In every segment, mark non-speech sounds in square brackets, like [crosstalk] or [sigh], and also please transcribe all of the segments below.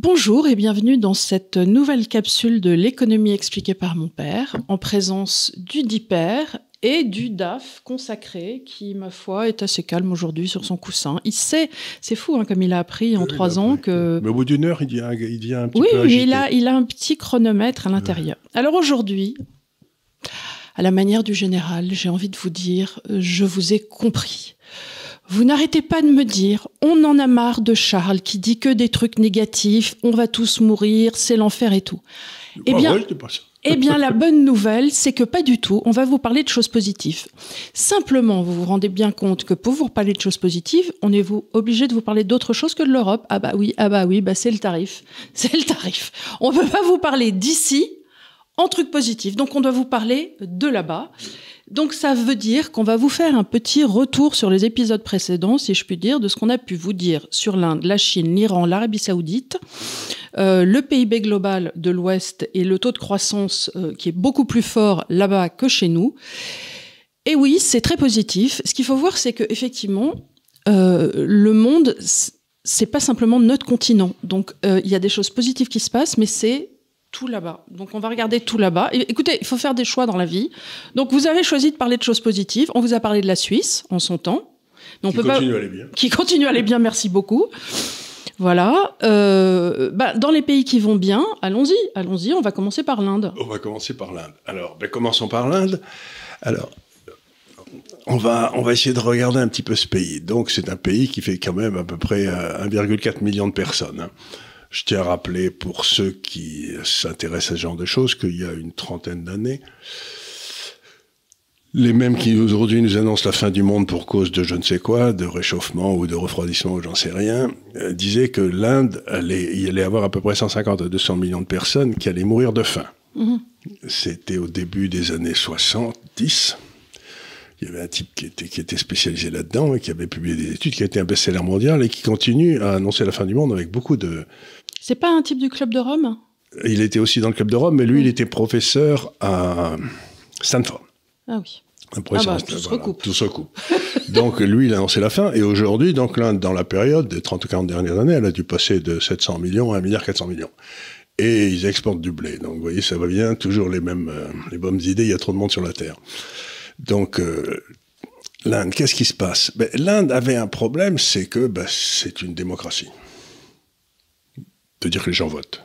Bonjour et bienvenue dans cette nouvelle capsule de l'économie expliquée par mon père, en présence du DIPER et du DAF consacré, qui, ma foi, est assez calme aujourd'hui sur son coussin. Il sait, c'est fou, hein, comme il a appris en trois ans que... Mais au bout d'une heure, il devient, il devient un petit oui, peu agité. mais il a, il a un petit chronomètre à l'intérieur. Alors aujourd'hui, à la manière du général, j'ai envie de vous dire, euh, je vous ai compris. Vous n'arrêtez pas de me dire, on en a marre de Charles qui dit que des trucs négatifs, on va tous mourir, c'est l'enfer et tout. Eh bien, vrai, eh bien, la bonne nouvelle, c'est que pas du tout. On va vous parler de choses positives. Simplement, vous vous rendez bien compte que pour vous parler de choses positives, on est vous obligé de vous parler d'autre chose que de l'Europe. Ah bah oui, ah bah oui, bah c'est le tarif. [laughs] C'est le tarif. On peut pas vous parler d'ici en trucs positifs. Donc, on doit vous parler de là-bas. Donc, ça veut dire qu'on va vous faire un petit retour sur les épisodes précédents, si je puis dire, de ce qu'on a pu vous dire sur l'Inde, la Chine, l'Iran, l'Arabie Saoudite, euh, le PIB global de l'Ouest et le taux de croissance euh, qui est beaucoup plus fort là-bas que chez nous. Et oui, c'est très positif. Ce qu'il faut voir, c'est que effectivement, euh, le monde, c'est pas simplement notre continent. Donc, il y a des choses positives qui se passent, mais c'est tout là-bas. Donc, on va regarder tout là-bas. Écoutez, il faut faire des choix dans la vie. Donc, vous avez choisi de parler de choses positives. On vous a parlé de la Suisse en son temps. Mais on Qui peut pas continue à aller bien. [laughs] qui continue à aller bien, merci beaucoup. Voilà. Euh, bah, dans les pays qui vont bien, allons-y, allons-y. On va commencer par l'Inde. On va commencer par l'Inde. Alors, ben, commençons par l'Inde. Alors, on va, on va essayer de regarder un petit peu ce pays. Donc, c'est un pays qui fait quand même à peu près euh, 1,4 million de personnes. hein. Je tiens à rappeler pour ceux qui s'intéressent à ce genre de choses qu'il y a une trentaine d'années, les mêmes qui aujourd'hui nous annoncent la fin du monde pour cause de je ne sais quoi, de réchauffement ou de refroidissement ou j'en sais rien, euh, disaient que l'Inde allait, il allait avoir à peu près 150 à 200 millions de personnes qui allaient mourir de faim. C'était au début des années 70. Il y avait un type qui était, qui était spécialisé là-dedans et qui avait publié des études, qui a été un best-seller mondial et qui continue à annoncer la fin du monde avec beaucoup de... C'est pas un type du club de Rome Il était aussi dans le club de Rome, mais lui, il était professeur à Stanford. Ah oui. Un professeur Ah à bah, se. Tout se recoupe. [laughs] donc lui, il a annoncé la fin. Et aujourd'hui, donc l'Inde, dans la période des 30 ou 40 dernières années, elle a dû passer de 700 millions à 1 milliard 400 millions. Et ils exportent du blé. Donc vous voyez, ça va bien, toujours les mêmes, euh, les bonnes idées, il y a trop de monde sur la Terre. Donc euh, l'Inde, qu'est-ce qui se passe? Ben, L'Inde avait un problème, c'est que ben, c'est une démocratie. De dire que les gens votent.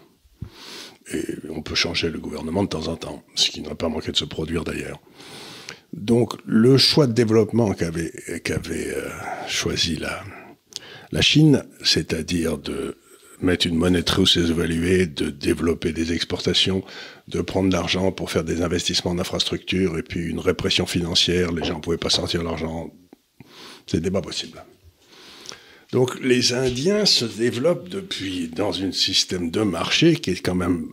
Et on peut changer le gouvernement de temps en temps, ce qui n'a pas manqué de se produire d'ailleurs. Donc le choix de développement qu'avait euh, choisi la, la Chine, c'est-à-dire de mettre une monnaie très sous-évaluée, de développer des exportations, de prendre l'argent pour faire des investissements en infrastructure, et puis une répression financière, les gens ne pouvaient pas sortir l'argent, c'était pas possible. Donc les Indiens se développent depuis dans un système de marché qui est quand même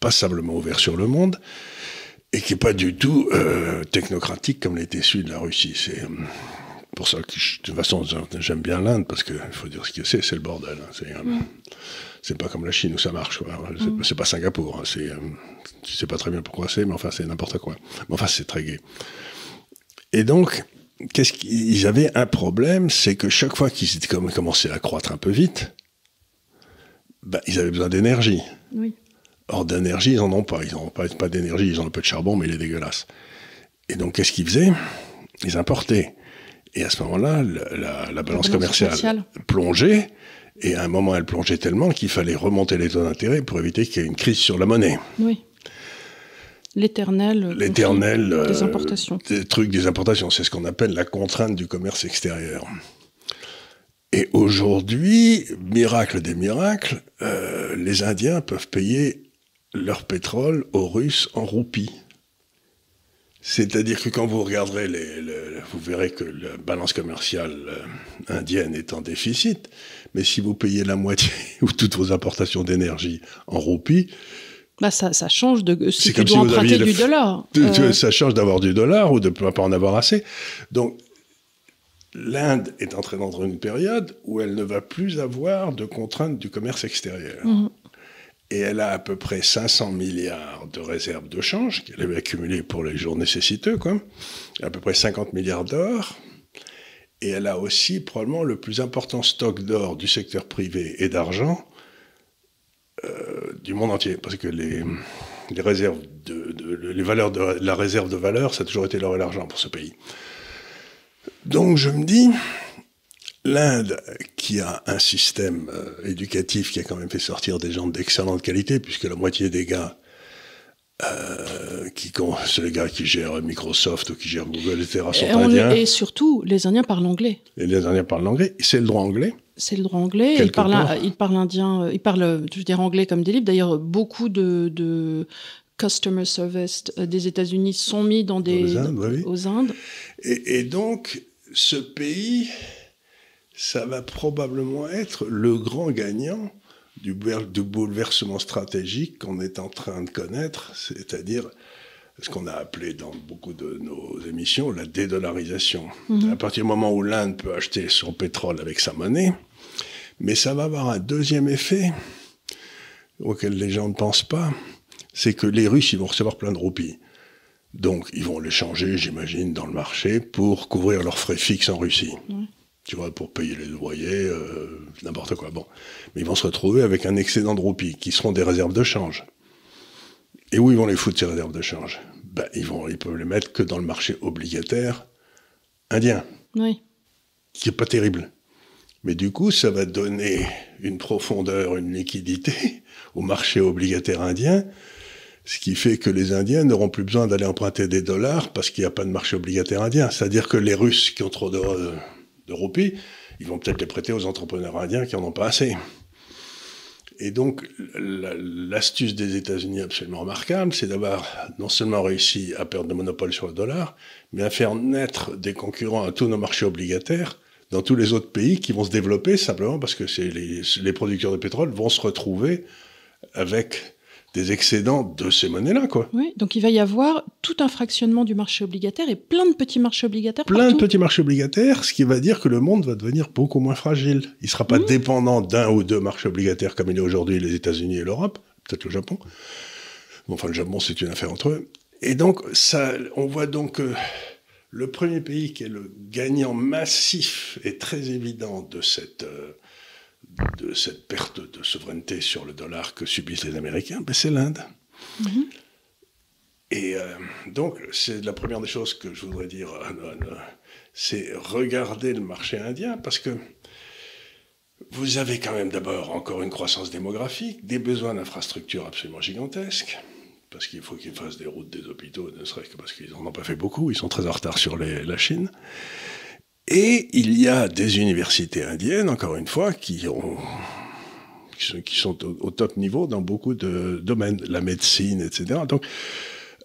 passablement ouvert sur le monde et qui est pas du tout euh, technocratique comme l'était celui de la Russie. C'est euh, pour ça que je- de toute façon j'aime bien l'Inde parce que il faut dire ce que c'est, c'est le bordel. hein. C'est euh, c'est pas comme la Chine où ça marche. C'est c'est pas Singapour. hein. C'est euh, je sais pas très bien pourquoi c'est, mais enfin c'est n'importe quoi. Mais enfin c'est très gai. Et donc qu'est-ce qu'ils avaient un problème, c'est que chaque fois qu'ils commençaient à croître un peu vite, ben, ils avaient besoin d'énergie. Oui. Or, d'énergie, ils n'en ont pas. Ils n'ont pas, pas d'énergie, ils ont un peu de charbon, mais il est dégueulasse. Et donc, qu'est-ce qu'ils faisaient? Ils importaient. Et à ce moment-là, la, la balance balance commerciale, commerciale. plongeait. Et à un moment, elle plongeait tellement qu'il fallait remonter les taux d'intérêt pour éviter qu'il y ait une crise sur la monnaie. Oui. L'éternel. conflit L'éternel Des euh, importations. des trucs des importations. C'est ce qu'on appelle la contrainte du commerce extérieur. Et aujourd'hui, miracle des miracles, euh, les Indiens peuvent payer leur pétrole aux Russes en roupies. C'est-à-dire que quand vous regarderez, les, le- vous verrez que la balance commerciale euh, indienne est en déficit, mais si vous payez la moitié [laughs] ou toutes vos importations d'énergie en roupies, Bah, ça, ça change de. Si tu dois si emprunter du dollar. euh, Ça change d'avoir du dollar ou de ne pas en avoir assez. Donc, l'Inde est entrée dans une période où elle ne va plus avoir de contraintes du commerce extérieur. Mhm. Et elle a à peu près 500 milliards de réserves de change qu'elle avait accumulées pour les jours nécessiteux, quoi. À peu près 50 milliards d'or. Et elle a aussi probablement le plus important stock d'or du secteur privé et d'argent du monde entier, parce que les, les réserves de, les valeurs de la réserve de valeur, ça a toujours été l'or et l'argent pour ce pays. Donc je me dis, l'Inde, qui a un système éducatif qui a quand même fait sortir des gens d'excellente qualité, puisque la moitié des gars euh, qui c'est les gars qui gèrent Microsoft ou qui gèrent Google, etc. sont et indiens. et surtout, les Indiens parlent anglais. Et les Indiens parlent anglais. C'est le droit anglais. C'est le droit anglais. Ils parlent, ils parlent indien, euh, ils parlent, je veux dire, anglais comme des livres. D'ailleurs, beaucoup de, de customer service euh, des États-Unis sont mis dans des aux Indes. Oui. Aux Indes. Et, et, donc, ce pays, ça va probablement être le grand gagnant du, bouleversement stratégique qu'on est en train de connaître, c'est-à-dire ce qu'on a appelé dans beaucoup de nos émissions la dédollarisation. Mhm. À partir du moment où l'Inde peut acheter son pétrole avec sa monnaie, mais ça va avoir un deuxième effet auquel les gens ne pensent pas, c'est que les Russes, ils vont recevoir plein de roupies. Donc, ils vont les changer, j'imagine, dans le marché pour couvrir leurs frais fixes en Russie tu vois, pour payer les loyers, euh, n'importe quoi. Bon. Mais ils vont se retrouver avec un excédent de roupies, qui seront des réserves de change. Et où ils vont les foutre, ces réserves de change? Ben, ils, vont, ils peuvent les mettre que dans le marché obligataire indien. Oui. Qui est pas terrible. Mais du coup, ça va donner une profondeur, une liquidité au marché obligataire indien, ce qui fait que les Indiens n'auront plus besoin d'aller emprunter des dollars parce qu'il n'y a pas de marché obligataire indien. C'est-à-dire que les Russes qui ont trop de, de roupies, ils vont peut-être les prêter aux entrepreneurs indiens qui en ont pas assez. Et donc, l'astuce des États-Unis absolument remarquable, c'est d'avoir non seulement réussi à perdre le monopole sur le dollar, mais à faire naître des concurrents à tous nos marchés obligataires dans tous les autres pays qui vont se développer simplement parce que les, les producteurs de pétrole vont se retrouver avec des excédents de ces monnaies-là, quoi. Oui, donc il va y avoir tout un fractionnement du marché obligataire et plein de petits marchés obligataires. Plein de petits marchés obligataires, ce qui va dire que le monde va devenir beaucoup moins fragile. Il ne sera pas mmh. dépendant d'un ou deux marchés obligataires comme il est aujourd'hui les États-Unis et l'Europe, peut-être le Japon. enfin, le Japon, c'est une affaire entre eux. Et donc, ça, on voit donc que le premier pays qui est le gagnant massif et très évident de cette euh, de cette perte de souveraineté sur le dollar que subissent les Américains, ben c'est l'Inde. Mhm. Et euh, donc, c'est la première des choses que je voudrais dire, c'est regarder le marché indien, parce que vous avez quand même d'abord encore une croissance démographique, des besoins d'infrastructures absolument gigantesques, parce qu'il faut qu'ils fassent des routes, des hôpitaux, ne serait-ce que parce qu'ils n'en ont pas fait beaucoup, ils sont très en retard sur la Chine. Et il y a des universités indiennes, encore une fois, qui, ont, qui sont, au, top niveau dans beaucoup de domaines, la médecine, etc. Donc,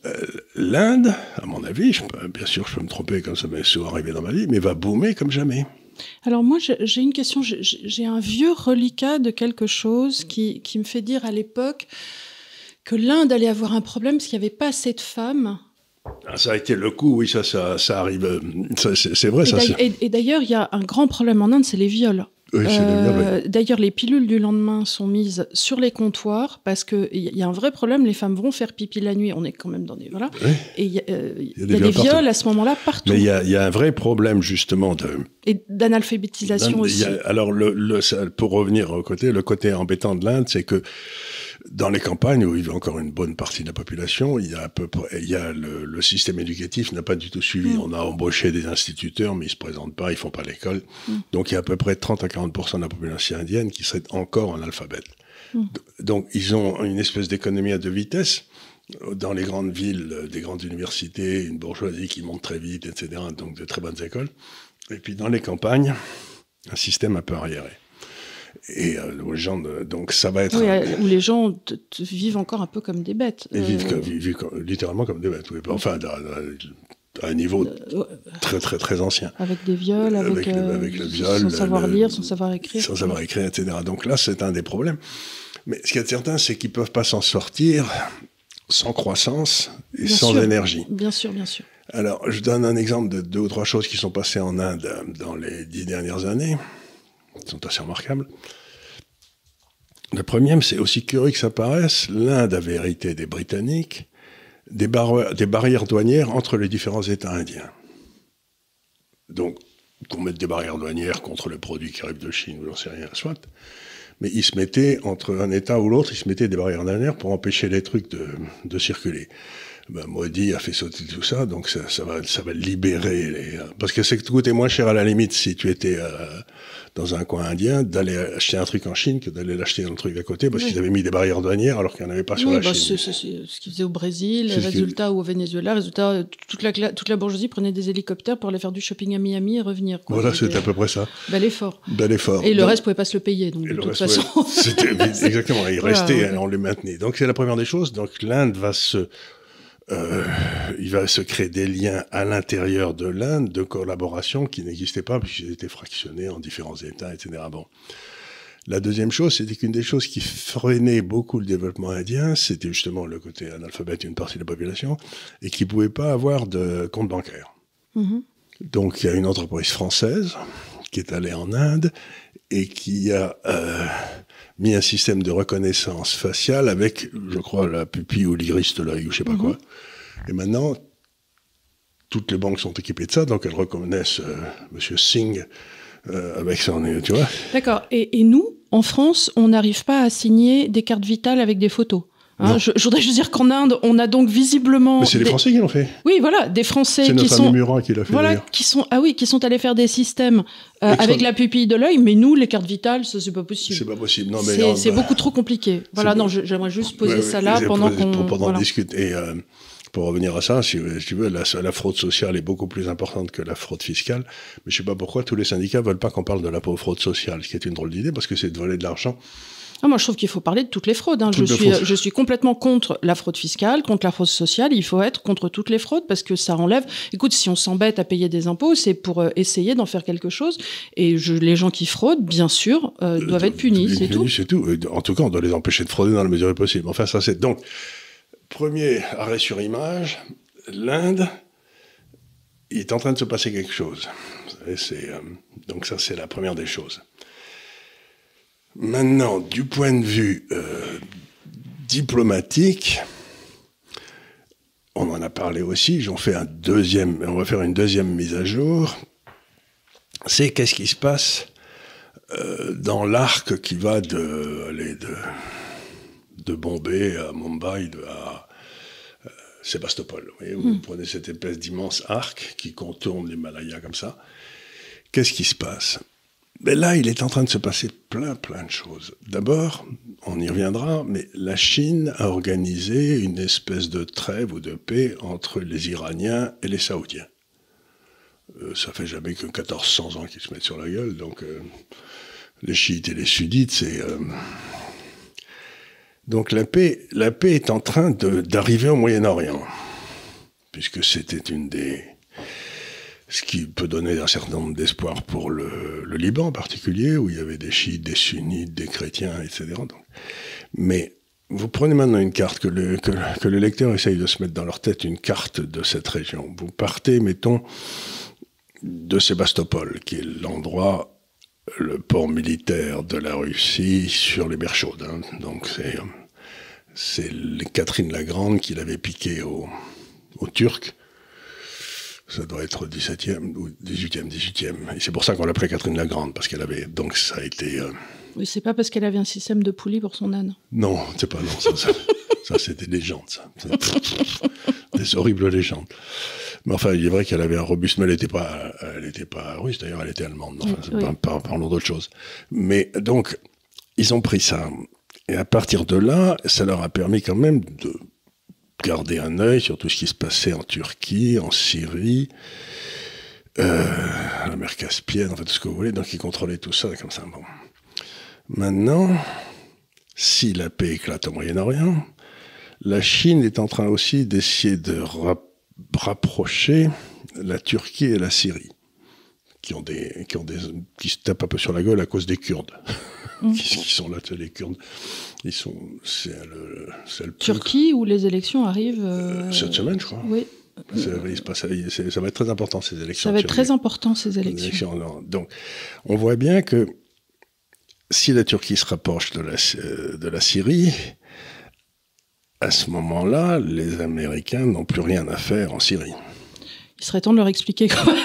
euh, l'Inde, à mon avis, bien sûr, je peux me tromper comme ça m'est souvent arrivé dans ma vie, mais va boomer comme jamais. Alors moi, j'ai une question. J'ai un vieux reliquat de quelque chose qui, qui me fait dire à l'époque que l'Inde allait avoir un problème parce qu'il n'y avait pas assez de femmes ça a été le coup, oui, ça, ça, ça arrive. C'est vrai, et ça. Et, d'ailleurs, il y a un grand problème en Inde, c'est les viols. Oui, euh, D'ailleurs, les pilules du lendemain sont mises sur les comptoirs parce qu'il y a un vrai problème. Les femmes vont faire pipi la nuit. On est quand même dans des voilà. Et il y a, euh, des, viols, à ce moment-là partout. Mais il y, a un vrai problème justement de et d'analphabétisation aussi. alors, le, pour revenir au côté, le côté embêtant de l'Inde, c'est que dans les campagnes où il y a encore une bonne partie de la population, il y a à peu près, il y a le, système éducatif n'a pas du tout suivi. Mm. On a embauché des instituteurs, mais ils se présentent pas, ils font pas l'école. Mm. Donc il y a à peu près 30 à 40% de la population indienne qui serait encore analphabète. Mm. Donc ils ont une espèce d'économie à deux vitesses. Dans les grandes villes, des grandes universités, une bourgeoisie qui monte très vite, etc. Donc de très bonnes écoles. Et puis dans les campagnes, un système un peu arriéré. Et euh, gens, donc ça va être. Oui, euh, où les gens vivent encore un peu comme des bêtes. Ils vivent, euh. littéralement comme des bêtes, oui. Enfin, à, un niveau très, très, très ancien. Avec des viols, avec, avec, le viol. Sans savoir lire, sans savoir écrire. Sans savoir écrire, etc. Donc là, c'est un des problèmes. Mais ce qui est certain, c'est qu'ils ne peuvent pas s'en sortir sans croissance et sans énergie. Bien sûr, bien sûr. Alors, je donne un exemple de deux ou trois choses qui sont passées en Inde dans les dix dernières années sont assez remarquables. Le premier, c'est aussi curieux que ça paraisse, l'Inde avait hérité des Britanniques des, barrières douanières entre les différents États indiens. Donc, qu'on mette des barrières douanières contre les produits qui arrivent de Chine, ou j'en sais rien, soit. mais ils se mettaient entre un État ou l'autre, ils se mettaient des barrières dernières pour empêcher les trucs de circuler. Ben, Modi a fait sauter tout ça, donc ça, ça va, ça va libérer les, parce que c'est coûtait moins cher à la limite si tu étais euh, dans un coin indien d'aller acheter un truc en Chine que d'aller l'acheter dans le truc à côté parce qu'ils avaient mis des barrières douanières alors qu'il n'y en avait pas sur la bah, Chine. C'est ce qu'ils faisaient au Brésil, résultat ou au Venezuela, résultat toute la, toute la bourgeoisie prenait des hélicoptères pour aller faire du shopping à Miami et revenir. Quoi. Voilà, c'était à peu près ça. Bel effort. Bel effort. Et le reste pouvait pas se le payer, donc de toute façon. [laughs] Exactement, il Voilà, restait, ouais. on les maintenait. Donc c'est la première des choses. Donc l'Inde va se euh, il va se créer des liens à l'intérieur de l'Inde de collaboration qui n'existaient pas puisqu'ils étaient fractionnés en différents États, etc. Bon. La deuxième chose, c'était qu'une des choses qui freinait beaucoup le développement indien, c'était justement le côté analphabète d'une partie de la population et qui pouvait pas avoir de compte bancaire. Mhm. Donc il y a une entreprise française qui est allée en Inde et qui a euh, mis un système de reconnaissance faciale avec, je crois, la pupille ou l'iris de l'œil ou je sais pas Mhm. quoi. Et maintenant, toutes les banques sont équipées de ça, donc elles reconnaissent euh, Monsieur Singh euh, avec son, tu vois. D'accord. Et, et nous, en France, on n'arrive pas à signer des cartes vitales avec des photos? Hein, je, je voudrais juste dire qu'en Inde, on a donc visiblement. Mais c'est les Français qui l'ont fait. Oui, voilà, des Français C'est qui notre sont. Murat qui l'a fait Voilà, qui sont ah oui, qui sont allés faire des systèmes euh, avec la pupille de l'œil, mais nous, les cartes vitales, ça c'est pas C'est possible. pas possible. Non, mais C'est c'est bah, beaucoup trop compliqué. Voilà, c'est- non, j'aimerais juste poser Ouais, ça là pendant qu'on. pour- pendant voilà. qu'on discute. Et euh, pour revenir à ça, si, tu veux, la, la fraude sociale est beaucoup plus importante que la fraude fiscale. Mais je sais pas pourquoi tous les syndicats veulent pas qu'on parle de la pauvre fraude sociale, ce qui est une drôle d'idée parce que c'est de voler de l'argent. Ah, moi, je trouve qu'il faut parler de toutes les fraudes. hein. Toutes suis, fraudes. je suis complètement contre la fraude fiscale, contre la fraude sociale. Il faut être contre toutes les fraudes parce que ça enlève. Écoute, si on s'embête à payer des impôts, c'est pour euh, essayer d'en faire quelque chose. Et je, les gens qui fraudent, bien sûr, euh, doivent être punis, c'est tout. C'est tout. Et En tout cas, on doit les empêcher de frauder dans la mesure du possible. Enfin, ça c'est donc premier arrêt sur image. L'Inde, il est en train de se passer quelque chose. Vous savez, c'est euh, donc ça c'est la première des choses. Maintenant, du point de vue euh, diplomatique, on en a parlé aussi. J'en fais un deuxième. On va faire une deuxième mise à jour. C'est qu'est-ce qui se passe euh, dans l'arc qui va de, allez, de, de Bombay à Mumbai, de, à euh, Sébastopol. Vous, voyez, vous prenez cette espèce d'immense arc qui contourne l'Himalaya comme ça. Qu'est-ce qui se passe? Mais là, il est en train de se passer plein, plein de choses. D'abord, on y reviendra, mais la Chine a organisé une espèce de trêve ou de paix entre les Iraniens et les Saoudiens. Euh, ça fait jamais que 1400 ans qu'ils se mettent sur la gueule, donc euh, les chiites et les sunnites, c'est... euh, Donc la paix, la paix est en train d'arriver au Moyen-Orient, puisque c'était une des... Ce qui peut donner un certain nombre d'espoir pour le, Liban en particulier, où il y avait des chiites, des sunnites, des chrétiens, etc. Mais vous prenez maintenant une carte, que le, que, le lecteur essaye de se mettre dans leur tête une carte de cette région. Vous partez, mettons, de Sébastopol, qui est l'endroit, le port militaire de la Russie sur les mers chaudes. hein. Donc c'est, Catherine la Grande qui l'avait piqué aux Turcs. Ça doit être 17e ou 18e, 18e. Et c'est pour ça qu'on l'appelait Catherine la Grande, parce qu'elle avait. Donc ça a été. euh, Oui, c'est pas parce qu'elle avait un système de poulies pour son âne. Non, c'est pas non. Ça, ça, [laughs] ça, c'est des légendes, ça. Des horribles légendes. Mais enfin, il est vrai qu'elle avait un robuste, mais elle n'était pas, elle était pas russe. D'ailleurs, elle était allemande. Enfin, Oui. par- parlons d'autre chose. Mais donc, ils ont pris ça. Et à partir de là, ça leur a permis quand même de garder un œil sur tout ce qui se passait en Turquie, en Syrie, euh, la mer Caspienne, en fait, tout ce que vous voulez. Donc, ils contrôlaient tout ça comme ça. Bon. Maintenant, si la paix éclate au Moyen-Orient, la Chine est en train aussi d'essayer de rap- rapprocher la Turquie et la Syrie, qui ont des, qui ont des, qui se tapent un peu sur la gueule à cause des Kurdes, [laughs] qui, qui sont là, les Kurdes, ils sont, c'est le, le plus- Turquie, où les élections arrivent. euh, cette semaine, je crois. Oui, C'est- il se passe- c'est- ça va être très important ces élections. ça va être très important ces élections. Donc, on voit bien que si la Turquie se rapproche de la, euh, de la Syrie, à ce moment-là, les Américains n'ont plus rien à faire en Syrie. Il serait temps de leur expliquer quand même.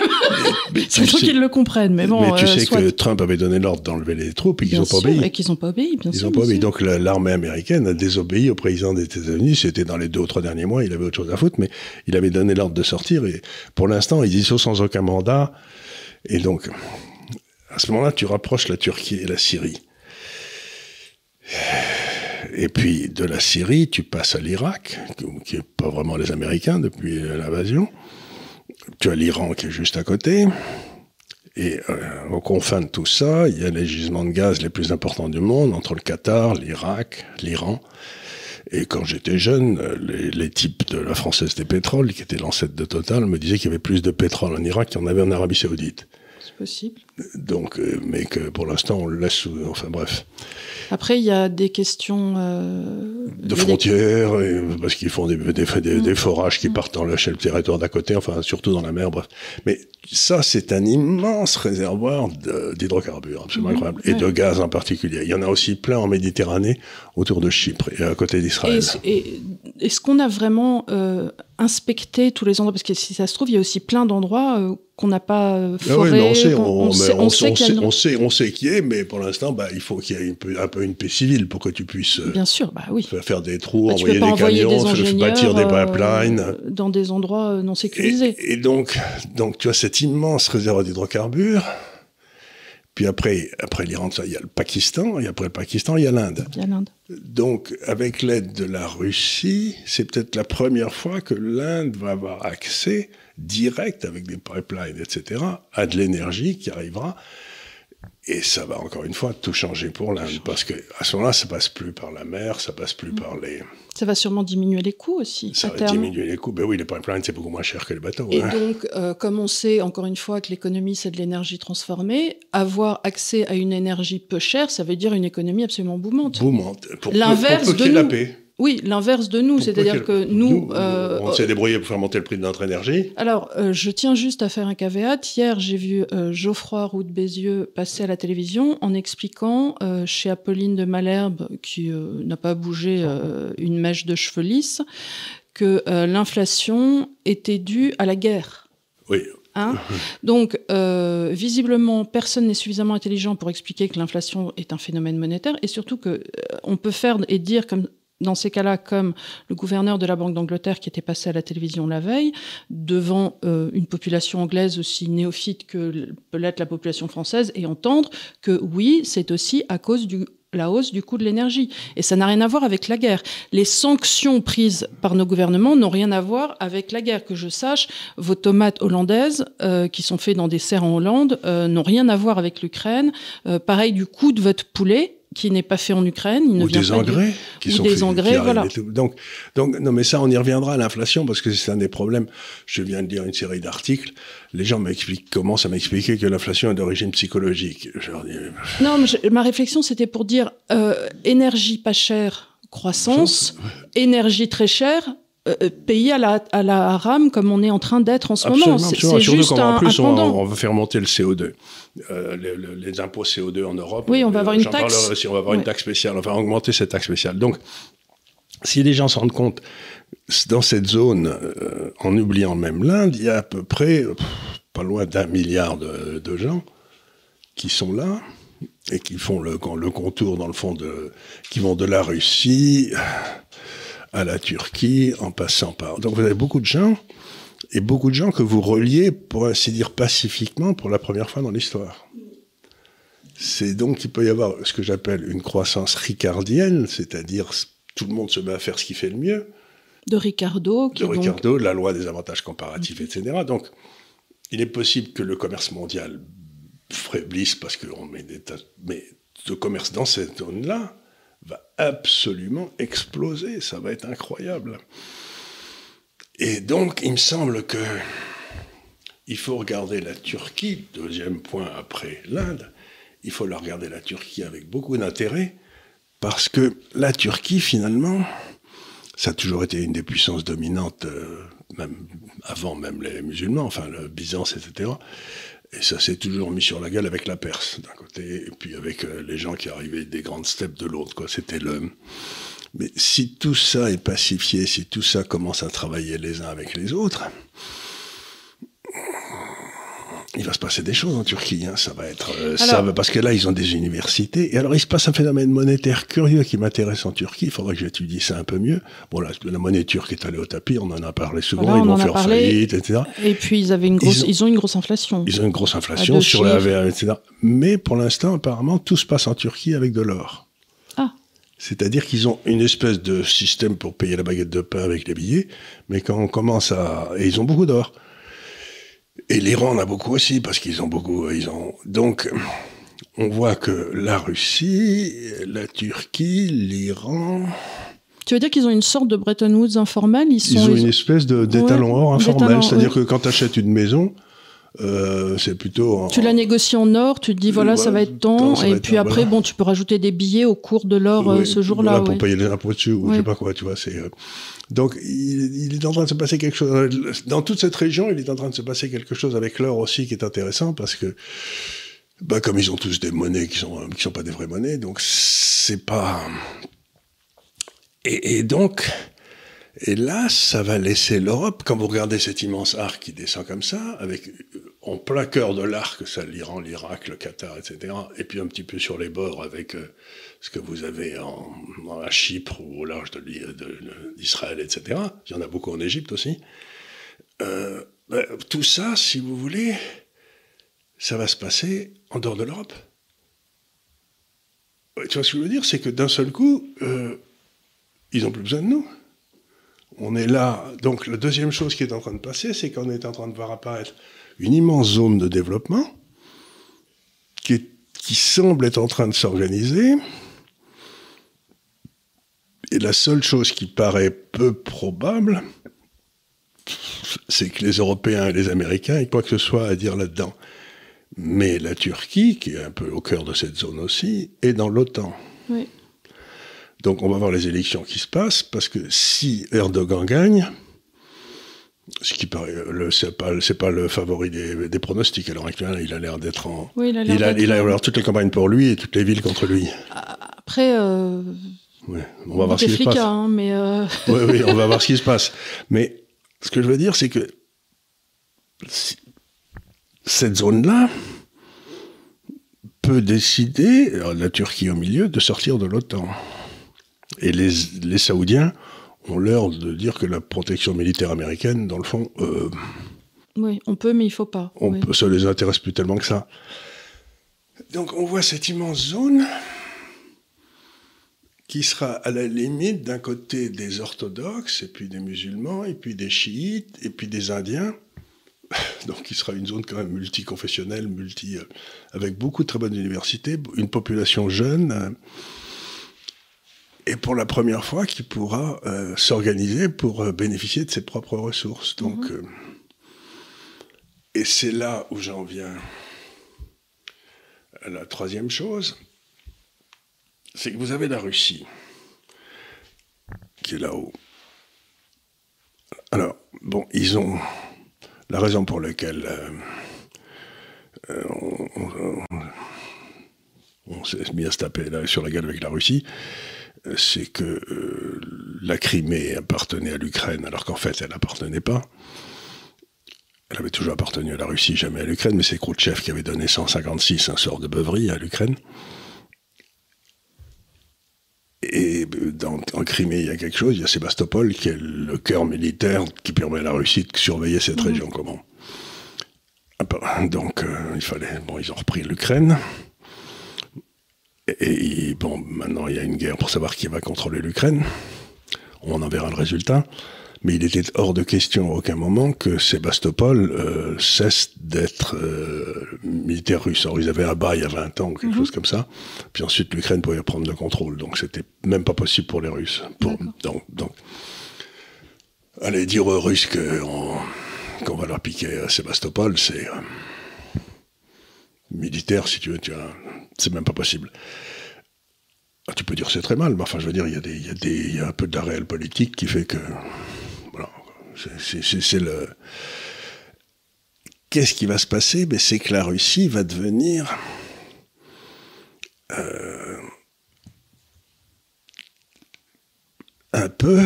C'est [laughs] temps qu'ils le comprennent. Mais bon, mais tu euh, sais soit- que Trump avait donné l'ordre d'enlever les troupes et qu'ils n'ont pas obéi. Et qu'ils n'ont pas obéi, bien Ils sûr. n'ont pas obéi. Donc la- l'armée américaine a désobéi au président des États-Unis. C'était dans les deux ou trois derniers mois. Il avait autre chose à foutre, mais il avait donné l'ordre de sortir. Et pour l'instant, il dissout sans aucun mandat. Et donc, à ce moment-là, tu rapproches la Turquie et la Syrie. Et puis de la Syrie, tu passes à l'Irak, qui n'est pas vraiment les Américains depuis l'invasion. Tu as l'Iran qui est juste à côté. Et euh, aux confins de tout ça, il y a les gisements de gaz les plus importants du monde, entre le Qatar, l'Irak, l'Iran. Et quand j'étais jeune, les, les types de la Française des pétroles, qui était l'ancêtre de Total, me disaient qu'il y avait plus de pétrole en Irak qu'il y en avait en Arabie Saoudite. C'est possible. Donc, euh, mais que pour l'instant, on le laisse sous... Enfin bref. Après, il y a des questions... euh, De des- frontières, et- parce qu'ils font des, des, des forages qui partent dans le, chez le territoire d'à côté, enfin surtout dans la mer, bref. Mais ça, c'est un immense réservoir d'hydrocarbures, absolument Mhm, incroyable, et ouais. de gaz en particulier. Il y en a aussi plein en Méditerranée, autour de Chypre et à côté d'Israël. est-ce, qu'on a vraiment euh, inspecté tous les endroits? Parce que si ça se trouve, il y a aussi plein d'endroits euh, qu'on n'a pas euh, Ah oui, on sait, on, on sait, on on sait, on sait, on sait qui est, mais pour l'instant, bah, il faut qu'il y ait un peu, un peu une paix civile pour que tu puisses euh, Bien sûr, bah oui. faire- des trous, Bah, envoyer des envoyer camions, des bâtir des euh, pipelines. dans des endroits euh, non sécurisés. Et, et donc, donc, tu as cet immense réservoir d'hydrocarbures. Puis après, après l'Iran, il y a le Pakistan, et après le Pakistan, il y a l'Inde. Il y a l'Inde. Donc, avec l'aide de la Russie, c'est peut-être la première fois que l'Inde va avoir accès direct, avec des pipelines, etc., à de l'énergie qui arrivera. Et ça va encore une fois tout changer pour l'Inde, parce que à ce moment-là, ça passe plus par la mer, ça passe plus par les, Ça va sûrement diminuer les coûts aussi ça à va terme. diminuer les coûts. Ben oui, les pipelines c'est beaucoup moins cher que les bateaux. Et hein. donc, euh, comme on sait encore une fois que l'économie c'est de l'énergie transformée, avoir accès à une énergie peu chère, ça veut dire une économie absolument boumante. Boumante. L'inverse de ait la nous. paix. Oui, l'inverse de nous, c'est-à-dire que nous, euh, on s'est débrouillé pour faire monter le prix de notre énergie. Alors, euh, je tiens juste à faire un caveat. Hier, j'ai vu euh, Geoffroy Roux de Bézieux passer à la télévision en expliquant chez Apolline de Malherbe, qui n'a pas bougé une mèche de cheveux lisses, que l'inflation était due à la guerre. Oui. Hein? Donc, euh, visiblement, personne n'est suffisamment intelligent pour expliquer que l'inflation est un phénomène monétaire, et surtout que euh, on peut faire et dire comme dans ces cas-là, comme le gouverneur de la Banque d'Angleterre qui était passé à la télévision la veille, devant euh, une population anglaise aussi néophyte que peut l'être la population française, et entendre que oui, c'est aussi à cause du la hausse du coût de l'énergie. Et ça n'a rien à voir avec la guerre. Les sanctions prises par nos gouvernements n'ont rien à voir avec la guerre. Que je sache, vos tomates hollandaises, euh, qui sont faites dans des serres en Hollande, euh, n'ont rien à voir avec l'Ukraine. Euh, pareil du coût de votre poulet, qui n'est pas fait en Ukraine. Il ne Ou vient des pas engrais qui ou sont des faits- engrais, voilà. Donc, donc, non, mais ça, on y reviendra à l'inflation parce que c'est un des problèmes. Je viens de lire une série d'articles. Les gens m'expliquent, commencent à m'expliquer que l'inflation est d'origine psychologique. Je leur dis, Non, mais je- ma réflexion, c'était pour dire euh, énergie pas chère, croissance, énergie très chère. Euh, euh, pays à la, à la rame comme on est en train d'être en ce moment. C'est juste comme un, en plus, un on, on va faire monter le CO2. Euh, les, impôts CO2 en Europe. Oui, on va avoir une taxe. aussi, on va avoir une taxe spéciale. On va augmenter cette taxe spéciale. Donc, si les gens se rendent compte, dans cette zone, euh, en oubliant même l'Inde, il y a à peu près pff, pas loin d'un milliard de, de gens qui sont là et qui font le, le contour, dans le fond, de, qui vont de la Russie à la Turquie, en passant par. Donc vous avez beaucoup de gens, et beaucoup de gens que vous reliez, pour ainsi dire, pacifiquement pour la première fois dans l'histoire. C'est donc qu'il peut y avoir ce que j'appelle une croissance ricardienne, c'est-à-dire tout le monde se met à faire ce qui fait le mieux, De Ricardo. Qui de donc- Ricardo, la loi des avantages comparatifs, etc. Donc, il est possible que le commerce mondial faiblisse parce qu'on met des tas... Mais le commerce dans cette zone-là va absolument exploser. Ça va être incroyable. Et donc, il me semble que il faut regarder la Turquie, deuxième point après l'Inde, il faut regarder la Turquie avec beaucoup d'intérêt, parce que la Turquie, finalement, ça a toujours été une des puissances dominantes, euh, même avant même les musulmans, enfin le Byzance, etc. Et ça s'est toujours mis sur la gueule avec la Perse d'un côté, et puis avec euh, les gens qui arrivaient des grandes steppes de l'autre. Quoi, c'était le. Mais si tout ça est pacifié, si tout ça commence à travailler les uns avec les autres, il va se passer des choses en Turquie. Hein. Ça va être, euh, ça parce que là, ils ont des universités. Et alors, il se passe un phénomène monétaire curieux qui m'intéresse en Turquie. Il faudrait que j'étudie ça un peu mieux. Bon, là, la monnaie turque est allée au tapis. On en a parlé souvent. ils vont faire faillite, etc. Et puis, ils avaient une grosse, ils ont, une grosse inflation. Ils ont une grosse inflation sur la VR, etc. Mais pour l'instant, apparemment, tout se passe en Turquie avec de l'or. Ah. C'est-à-dire qu'ils ont une espèce de système pour payer la baguette de pain avec les billets, mais quand on commence à... Et ils ont beaucoup d'or. Et l'Iran en a beaucoup aussi, parce qu'ils ont beaucoup, ils ont, donc, on voit que la Russie, la Turquie, l'Iran. Tu veux dire qu'ils ont une sorte de Bretton Woods informel Ils, ont une espèce d'étalon or informel, c'est-à-dire que quand tu achètes une maison, euh, c'est plutôt. Tu la négocies en or, tu te dis voilà, ça va être tant, et puis après, bon, tu peux rajouter des billets au cours de l'or euh, ce jour-là. pour payer les impôts dessus, ou je sais pas quoi, tu vois. C'est, euh, Donc, il, est en train de se passer quelque chose. Dans toute cette région, il est en train de se passer quelque chose avec l'or aussi qui est intéressant parce que. Bah, comme ils ont tous des monnaies qui sont qui sont pas des vraies monnaies, donc c'est pas. Et, et donc, et là, ça va laisser l'Europe, quand vous regardez cet immense arc qui descend comme ça, avec en plein cœur de l'arc, ça l'Iran, l'Irak, le Qatar, etc., et puis un petit peu sur les bords avec euh, ce que vous avez en, à Chypre ou au large d'Israël, etc. Il y en a beaucoup en Égypte aussi. Euh, ben, tout ça, si vous voulez, ça va se passer en dehors de l'Europe. Tu vois ce que je veux dire? C'est que d'un seul coup, euh, ils n'ont plus besoin de nous on est là. Donc la deuxième chose qui est en train de passer, c'est qu'on est en train de voir apparaître une immense zone de développement qui, semble être en train de s'organiser. Et la seule chose qui paraît peu probable, c'est que les Européens et les Américains aient quoi que ce soit à dire là-dedans. Mais la Turquie, qui est un peu au cœur de cette zone aussi, est dans l'OTAN. Donc on va voir les élections qui se passent, parce que si Erdogan gagne, ce qui paraît, c'est pas, pas le favori des, pronostics à l'heure actuelle. Il a l'air d'être en. Oui, il a l'air. Il, a, avoir toutes les campagnes pour lui et toutes les villes contre lui. Après. Euh... on va voir ce qui se passe. Hein, mais euh... [laughs] oui, oui, on va voir ce qui se passe. Mais ce que je veux dire, c'est que cette zone-là peut décider, la Turquie au milieu, de sortir de l'OTAN. Et les, les Saoudiens ont l'air de dire que la protection militaire américaine, dans le fond. Euh, oui, on peut, mais il faut pas. On peut, ça les intéresse plus tellement que ça. Donc on voit cette immense zone qui sera à la limite d'un côté des orthodoxes, et puis des musulmans, et puis des chiites, et puis des indiens. [laughs] Donc qui sera une zone quand même multiconfessionnelle, multi, euh, avec beaucoup de très bonnes universités, une population jeune. Et pour la première fois qui pourra euh, s'organiser pour euh, bénéficier de ses propres ressources. Donc, mhm. euh, et c'est là où j'en viens à la troisième chose, c'est que vous avez la Russie qui est là-haut. Alors, bon, ils ont la raison pour laquelle on, s'est mis à se taper là, sur la gueule avec la Russie, c'est que euh, la Crimée appartenait à l'Ukraine alors qu'en fait elle n'appartenait pas. Elle avait toujours appartenu à la Russie, jamais à l'Ukraine, mais c'est Khrouchtchev qui avait donné 156, un sort de beuverie à l'Ukraine. Et dans, en Crimée, il y a quelque chose, il y a Sébastopol qui est le cœur militaire qui permet à la Russie de surveiller cette mmh. région. Comment Donc, euh, il fallait. Bon, ils ont repris l'Ukraine. Et bon, maintenant il y a une guerre pour savoir qui va contrôler l'Ukraine. On en verra le résultat. Mais il était hors de question à aucun moment que Sébastopol euh, cesse d'être euh, militaire russe. Alors ils avaient un bas il y a 20 ans, quelque mhm. chose comme ça. Puis ensuite l'Ukraine pouvait prendre le contrôle. Donc c'était même pas possible pour les Russes. Pour, donc, donc, allez dire aux Russes qu'on va leur piquer Sébastopol, c'est euh, militaire si tu veux. Tu vois, c'est même pas possible. Ah, tu peux dire c'est très mal, mais enfin, je veux dire, il y, a un peu réelle politique qui fait que. C'est le. Qu'est-ce qui va se passer? C'est que la Russie va devenir. Euh, un peu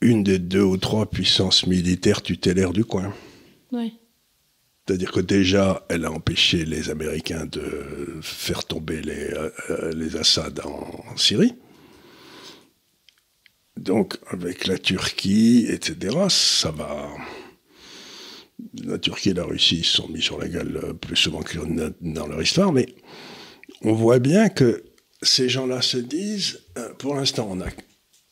une des deux ou trois puissances militaires tutélaires du coin. Oui. C'est-à-dire que déjà, elle a empêché les Américains de faire tomber les, euh, les Assad en Syrie. Donc, avec la Turquie, etc., ça va. La Turquie et la Russie se sont mis sur la gueule plus souvent que dans leur histoire, mais on voit bien que ces gens-là se disent, euh, pour l'instant, on a,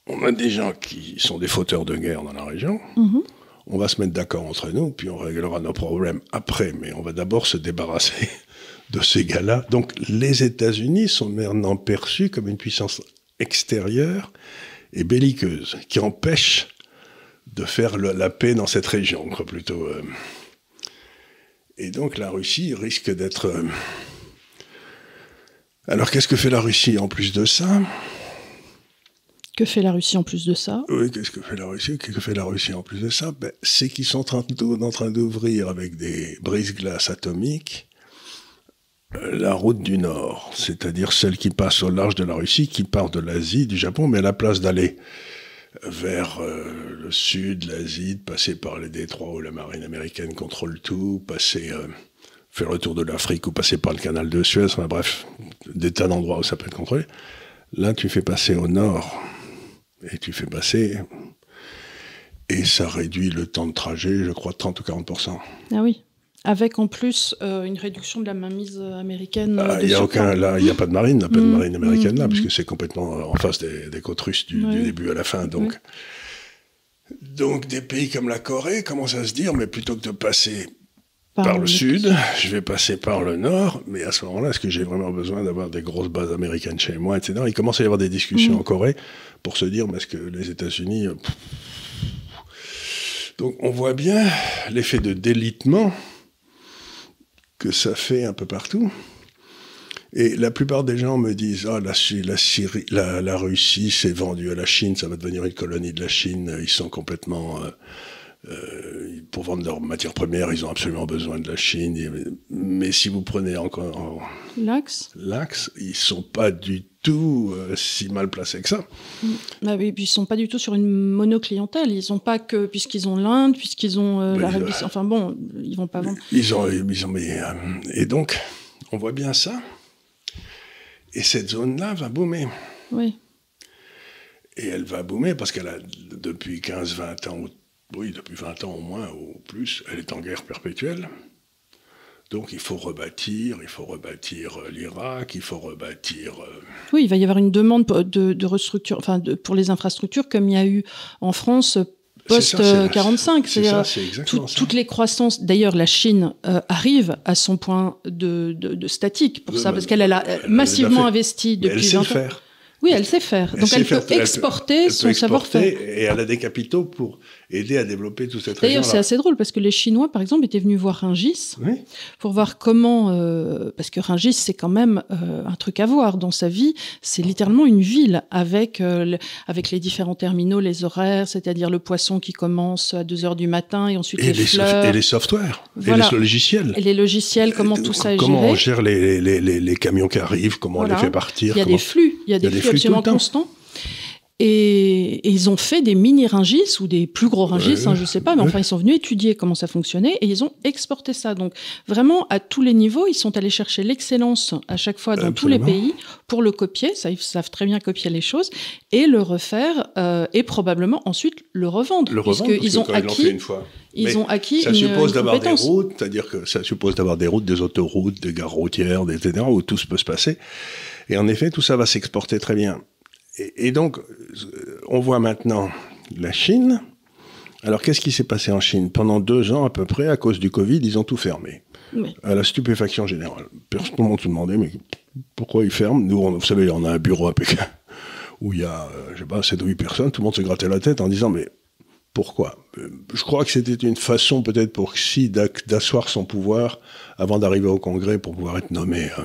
on a des gens qui sont des fauteurs de guerre dans la région. Mhm. On va se mettre d'accord entre nous, puis on réglera nos problèmes après, mais on va d'abord se débarrasser [laughs] de ces gars-là. Donc les États-Unis sont maintenant perçus comme une puissance extérieure et belliqueuse, qui empêche de faire la paix dans cette région, plutôt. Euh. Et donc la Russie risque d'être... Euh. Alors qu'est-ce que fait la Russie en plus de ça? Que fait la Russie en plus de ça? Oui, qu'est-ce que fait la Russie? Qu'est-ce que fait la Russie en plus de ça? Ben, C'est qu'ils sont en train d'ouvrir avec des brise-glaces atomiques euh, la route du Nord, c'est-à-dire celle qui passe au large de la Russie, qui part de l'Asie, du Japon, mais à la place d'aller vers euh, le sud, l'Asie, de passer par les détroits où la marine américaine contrôle tout, passer, euh, faire le tour de l'Afrique ou passer par le canal de Suez, enfin bref, des tas d'endroits où ça peut être contrôlé. Là, tu fais passer au nord et tu fais passer et ça réduit le temps de trajet, je crois, de 30 ou 40% Ah oui. Avec en plus euh, une réduction de la mainmise américaine. Ah, il n'y a aucun, là, il n'y a pas de marine, pas de mmh, marine américaine là, mmh, puisque c'est complètement en face des, côtes russes du, début à la fin. Donc, donc des pays comme la Corée commencent à se dire, mais plutôt que de passer par, le sud, je vais passer par le nord, mais à ce moment-là, est-ce que j'ai vraiment besoin d'avoir des grosses bases américaines chez moi, etc. Il commence à y avoir des discussions mmh. en Corée pour se dire, mais est-ce que les États-Unis... Euh, donc on voit bien l'effet de délitement que ça fait un peu partout. Et la plupart des gens me disent ah la, la, Syrie, la, la Russie s'est vendue à la Chine, ça va devenir une colonie de la Chine. Ils sont complètement euh, euh, pour vendre leurs matières premières, ils ont absolument besoin de la Chine. Mais si vous prenez encore l'axe, l'axe, ils sont pas du tout euh, si mal placés que ça. Mm. Bah oui, puis ils sont pas du tout sur une monoclientèle. Ils ont pas que puisqu'ils ont l'Inde, puisqu'ils ont euh, la Russie. Enfin bon, ils vont pas vendre. Ils ont, ils ont mais, et donc on voit bien ça. Et cette zone-là va boomer. Oui. Et elle va boomer parce qu'elle a depuis 15-20 ans oui, depuis 20 ans au moins ou plus, elle est en guerre perpétuelle. Donc il faut rebâtir, il faut rebâtir euh, l'Irak, il faut rebâtir. Euh, oui, il va y avoir une demande de, de restructure, enfin pour les infrastructures, comme il y a eu en France post 45. C'est ça, c'est exactement Toutes les croissances. D'ailleurs, la Chine euh, arrive à son point de, de, statique pour ça, parce qu'elle a massivement investi depuis elle 20 ans. Faire. Oui, elle sait faire. Donc elle, peut exporter son savoir-faire. Et elle a des capitaux pour aider à développer toute cette D'ailleurs, c'est assez drôle parce que les Chinois, par exemple, étaient venus voir Ringis pour voir comment. Euh, parce que Ringis, c'est quand même euh, un truc à voir dans sa vie. C'est littéralement une ville avec, euh, avec les différents terminaux, les horaires, c'est-à-dire le poisson qui commence à 2 h du matin et ensuite et les, fleurs. Et les softwares. Et les logiciels. Et les logiciels, comment tout ça est comment géré. Comment on gère les, les, les, camions qui arrivent, comment on les fait partir. Il y a des flux, il y a des, flux, absolument constants. Et, ils ont fait des mini ringis ou des plus gros ringis, je hein, je sais pas, mais enfin ils sont venus étudier comment ça fonctionnait et ils ont exporté ça. Donc vraiment à tous les niveaux, ils sont allés chercher l'excellence à chaque fois dans tous les pays pour le copier. Ça, ils savent très bien copier les choses et le refaire euh, et probablement ensuite le revendre, le puisqu'ils ont acquis. Une fois. Ils ont acquis ça suppose d'avoir des routes, c'est-à-dire que ça suppose d'avoir des routes, des autoroutes, des gares routières, etc., où tout peut se passer. Et en effet, tout ça va s'exporter très bien. Et, donc, on voit maintenant la Chine. Alors, qu'est-ce qui s'est passé en Chine? Pendant deux ans à peu près, à cause du Covid, ils ont tout fermé. À la stupéfaction générale. Tout le monde se demandait, mais pourquoi ils ferment? Nous, vous savez, on a un bureau à Pékin où il y a, euh, je sais pas, 7 ou 8 personnes. Tout le monde se grattait la tête en disant, mais pourquoi? Euh, Je crois que c'était une façon peut-être pour Xi d'asseoir son pouvoir avant d'arriver au Congrès pour pouvoir être nommé. Euh,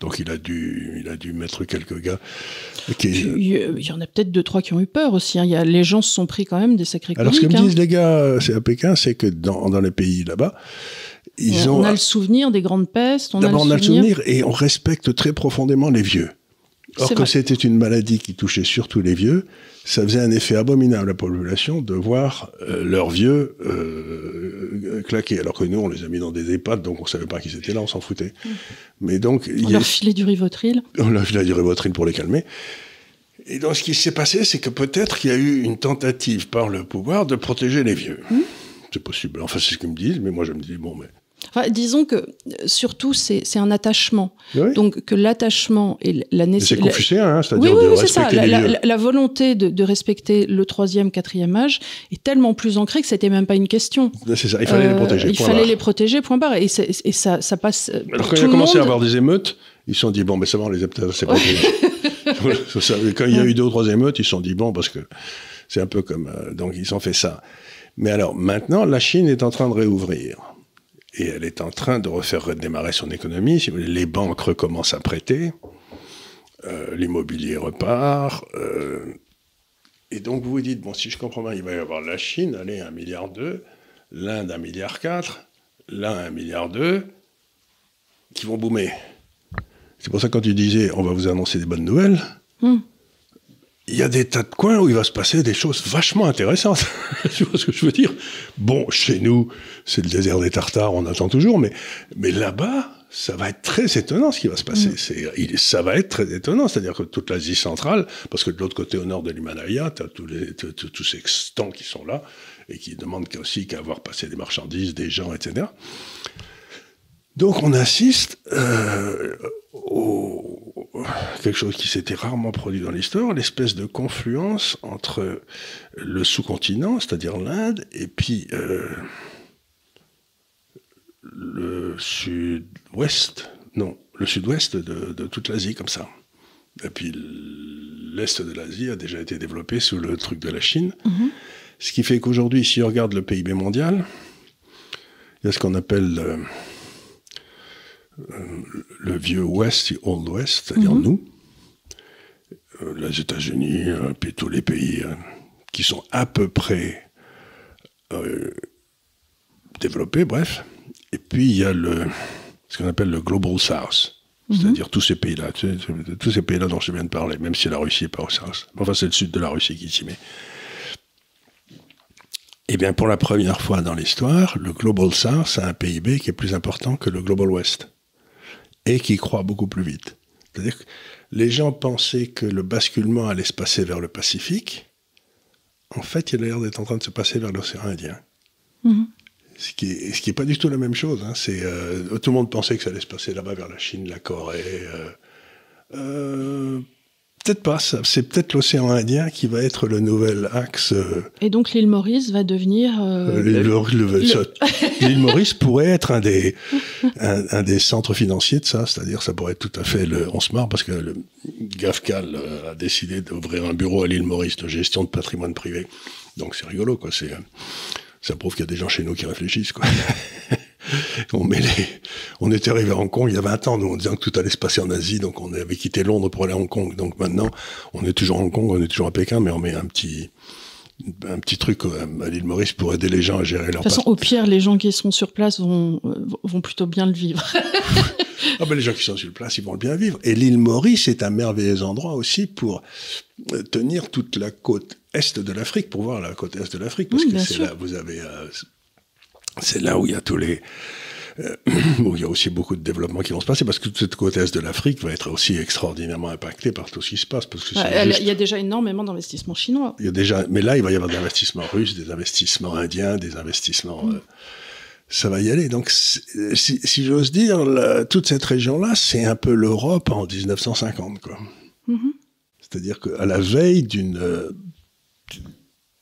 donc il a dû, il a dû mettre quelques gars. Il y en a peut-être deux, trois qui ont eu peur aussi. Hein. Il y a, les gens se sont pris quand même des sacrés Alors ce que me disent hein. les gars, c'est à Pékin, c'est que dans, dans les pays là-bas, ils on ont. a le souvenir des grandes pestes. D'abord, on a le souvenir et on respecte très profondément les vieux. Or que c'était une maladie qui touchait surtout les vieux, ça faisait un effet abominable à la population de voir euh, leurs vieux euh, claqués, alors que nous, on les a mis dans des EHPAD, donc on savait pas qu'ils étaient là, on s'en foutait. Mm. Mais donc, on leur filait du rivotril. [laughs] On leur filait du rivotril pour les calmer. Et donc, ce qui s'est passé, c'est que peut-être qu'il y a eu une tentative par le pouvoir de protéger les vieux. Mm. C'est possible. Enfin, c'est ce qu'ils me disent, mais moi, je me dis, bon, mais disons que surtout c'est un attachement. Donc que l'attachement et la nécessité. C'est confucéen, hein, c'est-à-dire oui, oui, c'est ça. La, volonté de, respecter le troisième, quatrième âge est tellement plus ancrée que c'était même pas une question. C'est ça. Il fallait les euh, protéger. Il fallait les protéger. Point barre. Et, et ça, ça, passe. Alors quand il a commencé à avoir des émeutes, ils se sont dit bon, mais c'est bon, les émeutes, c'est protégé. [laughs] quand il y a eu deux ou trois émeutes, ils se sont dit bon, parce que c'est un peu comme euh, donc ils ont fait ça. Mais alors maintenant, la Chine est en train de réouvrir et elle est en train de refaire redémarrer son économie. les banques recommencent à prêter, euh, l'immobilier repart. Euh, et donc vous vous dites, bon, si je comprends bien, il va y avoir la Chine, allez, 1,2 milliard, l'Inde 1,4 milliard, l'un 1,2 milliard, qui vont boomer. C'est pour ça que quand tu disais, on va vous annoncer des bonnes nouvelles, hmm il y a des tas de coins où il va se passer des choses vachement intéressantes. [laughs] tu vois ce que je veux dire? Bon, chez nous, c'est le désert des Tartares, on attend toujours, mais, mais là-bas, ça va être très étonnant ce qui va se passer. Mm. C'est, ça va être très étonnant, c'est-à-dire que toute l'Asie centrale, parce que de l'autre côté, au nord de l'Himalaya, tu as tous, les, tous ces stands qui sont là et qui demandent aussi qu'à avoir passé des marchandises, des gens, etc. Donc on assiste euh, au, quelque chose qui s'était rarement produit dans l'histoire, l'espèce de confluence entre le sous-continent, c'est-à-dire l'Inde, et puis euh, le sud-ouest, non, le sud-ouest de, toute l'Asie comme ça. Et puis l'est de l'Asie a déjà été développé sous le truc de la Chine. Mm-hmm. Ce qui fait qu'aujourd'hui, si on regarde le PIB mondial, il y a ce qu'on appelle... Euh, le vieux Ouest, Old West, c'est-à-dire mhm. nous, euh, les États-Unis, euh, puis tous les pays euh, qui sont à peu près développés, bref. Et puis il y a le, ce qu'on appelle le Global South, mhm. c'est-à-dire tous ces pays-là, tous ces pays-là dont je viens de parler, même si la Russie n'est pas au South. Enfin, c'est le sud de la Russie qui s'y met. Eh bien, pour la première fois dans l'histoire, le Global South a un PIB qui est plus important que le Global West et qui croît beaucoup plus vite. C'est-à-dire que les gens pensaient que le basculement allait se passer vers le Pacifique. En fait, il a l'air d'être en train de se passer vers l'océan Indien. Mm-hmm. Ce qui n'est est pas du tout la même chose. Hein. C'est, euh, tout le monde pensait que ça allait se passer là-bas vers la Chine, la Corée. Euh, euh, peut-être pas. C'est peut-être l'océan Indien qui va être le nouvel axe. Euh, Et donc l'île Maurice va devenir. Euh, euh, l'île [laughs] Maurice pourrait être un des, un, des centres financiers de ça. C'est-à-dire, ça pourrait être tout à fait. Le, on se marre parce que le GAFCAL a décidé d'ouvrir un bureau à l'île Maurice de gestion de patrimoine privé. Donc c'est rigolo, quoi. C'est, ça prouve qu'il y a des gens chez nous qui réfléchissent, quoi. [laughs] [laughs] on, on était arrivé à Hong Kong il y a 20 ans, nous, en disant que tout allait se passer en Asie, donc on avait quitté Londres pour aller à Hong Kong. Donc maintenant, on est toujours à Hong Kong, on est toujours à Pékin, mais on met un petit, un petit truc euh, à l'île Maurice pour aider les gens à gérer leur. De toute façon, au pire, les gens qui sont sur place vont, euh, vont plutôt bien le vivre. [laughs] ah ben les gens qui sont sur place, ils vont le bien vivre. Et l'île Maurice est un merveilleux endroit aussi pour euh, tenir toute la côte est de l'Afrique, pour voir la côte est de l'Afrique, parce que c'est là, vous avez c'est là où il y a tous les euh, [clears throat] il y a aussi beaucoup de développements qui vont se passer parce que toute cette côte est de l'Afrique va être aussi extraordinairement impactée par tout ce qui se passe. Parce que Il y a déjà énormément d'investissements chinois. Il y a déjà, mais là, il va y avoir des investissements russes, des investissements indiens, des investissements. Mm. Euh, ça va y aller. Donc, si, si j'ose dire, toute cette région-là, c'est un peu l'Europe en 1950, quoi. Mm-hmm. C'est-à-dire qu'à la veille d'une, euh,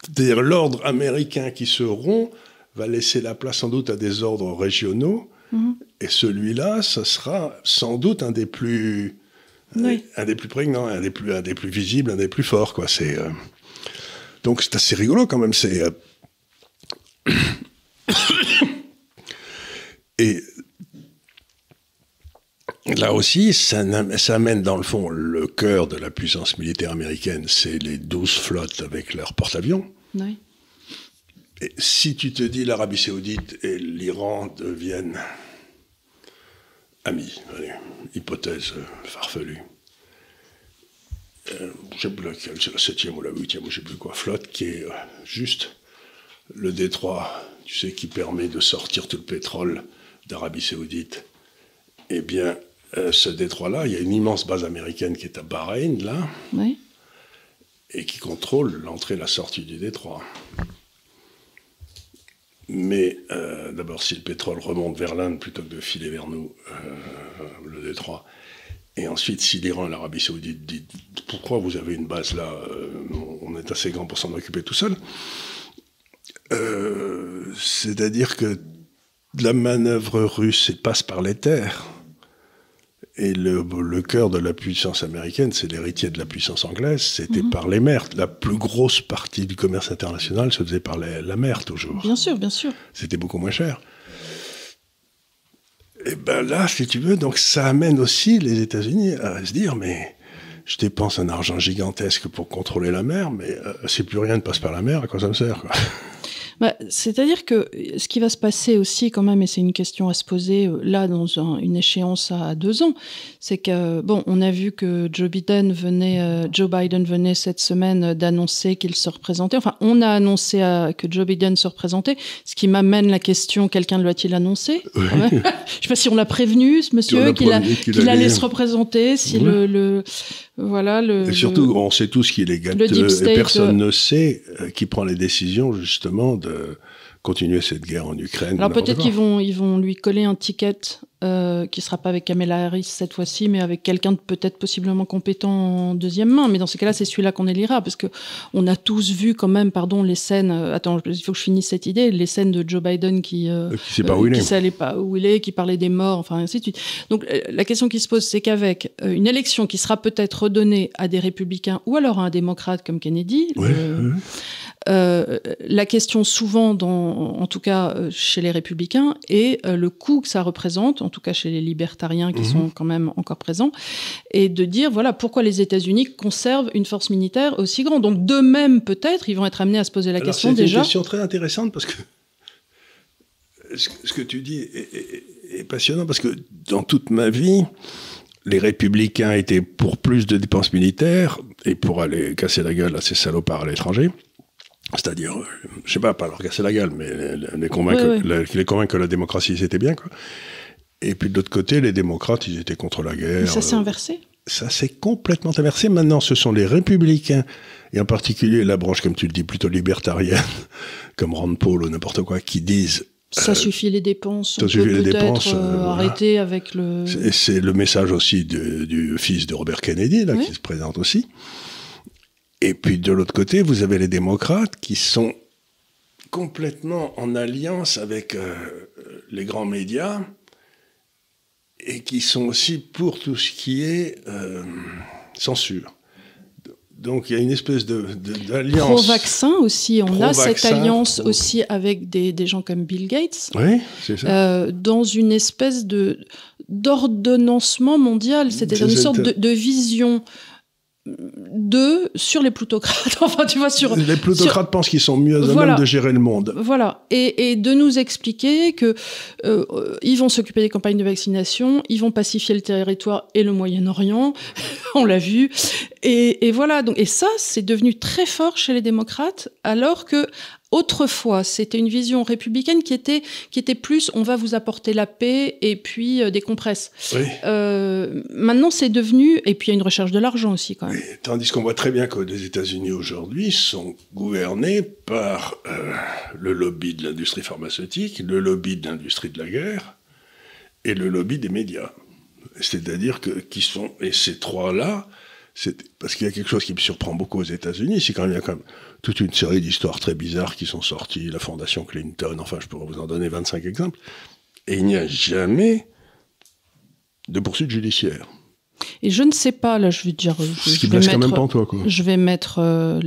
c'est-à-dire l'ordre américain qui se rompt va laisser la place sans doute à des ordres régionaux. Mhm. Et celui-là, ce sera sans doute un des plus, un des plus prégnants, un des plus, un des plus visibles, un des plus forts. Quoi. C'est, euh, Donc c'est assez rigolo quand même. C'est, euh, [coughs] Et là aussi, ça, ça, amène dans le fond le cœur de la puissance militaire américaine, c'est les douze flottes avec leurs porte-avions. Oui si tu te dis l'Arabie saoudite et l'Iran deviennent amis, hypothèse farfelue, euh, je sais plus laquelle, c'est la septième ou la huitième ou je sais plus quoi, flotte qui est euh, juste le détroit tu sais, qui permet de sortir tout le pétrole d'Arabie Saoudite. Eh bien, euh, ce détroit-là, il y a une immense base américaine qui est à Bahreïn, là, Oui. et qui contrôle l'entrée et la sortie du détroit. Mais euh, d'abord, si le pétrole remonte vers l'Inde plutôt que de filer vers nous, euh, le détroit, et ensuite, si l'Iran et l'Arabie Saoudite disent pourquoi vous avez une base là, euh, on est assez grand pour s'en occuper tout seul. C'est-à-dire que la manœuvre russe passe par les terres. Et le, le cœur de la puissance américaine, c'est l'héritier de la puissance anglaise, c'était par les mers. La plus grosse partie du commerce international se faisait par les- la mer toujours. Bien sûr, bien sûr. C'était beaucoup moins cher. Et ben là, si tu veux, donc ça amène aussi les États-Unis à se dire, mais je dépense un argent gigantesque pour contrôler la mer, mais euh, si plus rien ne passe par la mer, à quoi ça me sert quoi? Bah, C'est-à-dire que ce qui va se passer aussi quand même, et c'est une question à se poser euh, là dans un- une échéance à deux ans, c'est que bon, on a vu que Joe Biden venait, euh, Joe Biden venait cette semaine d'annoncer qu'il se représentait. Enfin, on a annoncé euh, que Joe Biden se représentait, ce qui m'amène la question quelqu'un l'a-t-il annoncé? Même Je sais pas si on l'a prévenu, ce On monsieur, qu'il allait se représenter, si Ouais. le, le voilà le Et surtout, le- on sait tous qu'il est le gâteux, deep state, et personne euh, ne sait euh, qui prend les décisions, justement, de continuer cette guerre en Ukraine. Alors peut-être qu'ils vont, ils vont lui coller un ticket euh, qui sera pas avec Kamala Harris cette fois-ci, mais avec quelqu'un de peut-être possiblement compétent en deuxième main. Mais dans ces cas-là, c'est celui-là qu'on élira, parce que on a tous vu quand même, pardon, les scènes. euh, attends, il faut que je finisse cette idée. Les scènes de Joe Biden qui Euh, Qui sait pas euh, où il qui est. savait pas où il est, qui parlait des morts, enfin ainsi de suite. Donc euh, la question qui se pose, c'est qu'avec euh, une élection qui sera peut-être redonnée à des républicains ou alors à un démocrate comme Kennedy, ouais. Euh, la question souvent, dans, en tout cas euh, chez les républicains, est euh, le coût que ça représente, en tout cas chez les libertariens qui Mhm. sont quand même encore présents, et de dire voilà pourquoi les États-Unis conservent une force militaire aussi grande. Donc de même peut-être, ils vont être amenés à se poser la Alors, question c'est déjà. une question très intéressante parce que ce, ce que tu dis est, est- est passionnant parce que dans toute ma vie, les républicains étaient pour plus de dépenses militaires et pour aller casser la gueule à ces salopards à l'étranger. C'est-à-dire, euh, je sais pas, pas leur casser la gueule, mais les, convaincre, Ouais, ouais. les- les convaincre que la démocratie c'était bien. Quoi. Et puis de l'autre côté, les démocrates, ils étaient contre la guerre. Mais ça s'est euh, inversé. ça s'est complètement inversé. Maintenant, ce sont les républicains, et en particulier la branche, comme tu le dis, plutôt libertarienne, [laughs] comme Rand Paul ou n'importe quoi, qui disent, Ça suffit les dépenses. ça suffit les dépenses, euh, euh, voilà. arrêter avec le. c'est le message aussi du fils de Robert Kennedy, là, Oui. qui se présente aussi. Et puis de l'autre côté, vous avez les démocrates qui sont complètement en alliance avec euh, les grands médias et qui sont aussi pour tout ce qui est euh, censure. Donc il y a une espèce de d'alliance. Pro-vaccin aussi, on a cette alliance pro- aussi avec des, des gens comme Bill Gates. Oui, c'est ça. euh, dans une espèce de d'ordonnancement mondial, c'est-à-dire C'est- une sorte de vision de sur les plutocrates. [laughs] enfin, tu vois, sur les plutocrates pensent qu'ils sont mieux à Voilà. même de gérer le monde. voilà, et, et de nous expliquer que euh, ils vont s'occuper des campagnes de vaccination, ils vont pacifier le territoire et le Moyen-Orient, on l'a vu, et, et voilà. Donc, et ça, c'est devenu très fort chez les démocrates, alors que autrefois, c'était une vision républicaine qui était qui était plus, on va vous apporter la paix et puis euh, des compresses. Oui. Euh, maintenant, c'est devenu, et puis il y a une recherche de l'argent aussi quand même. Et Tandis qu'on voit très bien que les États-Unis aujourd'hui sont gouvernés par euh, le lobby de l'industrie pharmaceutique, le lobby de l'industrie de la guerre et le lobby des médias. C'est-à-dire que qui sont et ces trois-là, c'est parce qu'il y a quelque chose qui me surprend beaucoup aux États-Unis, c'est quand même il y a quand même toute une série d'histoires très bizarres qui sont sorties, la fondation Clinton, enfin je pourrais vous en donner 25 exemples, et il n'y a jamais de poursuite judiciaire. Et je ne sais pas, là, je vais dire, je, Ce qui je vais blesse quand mettre, même pas en toi, quoi. je vais mettre euh,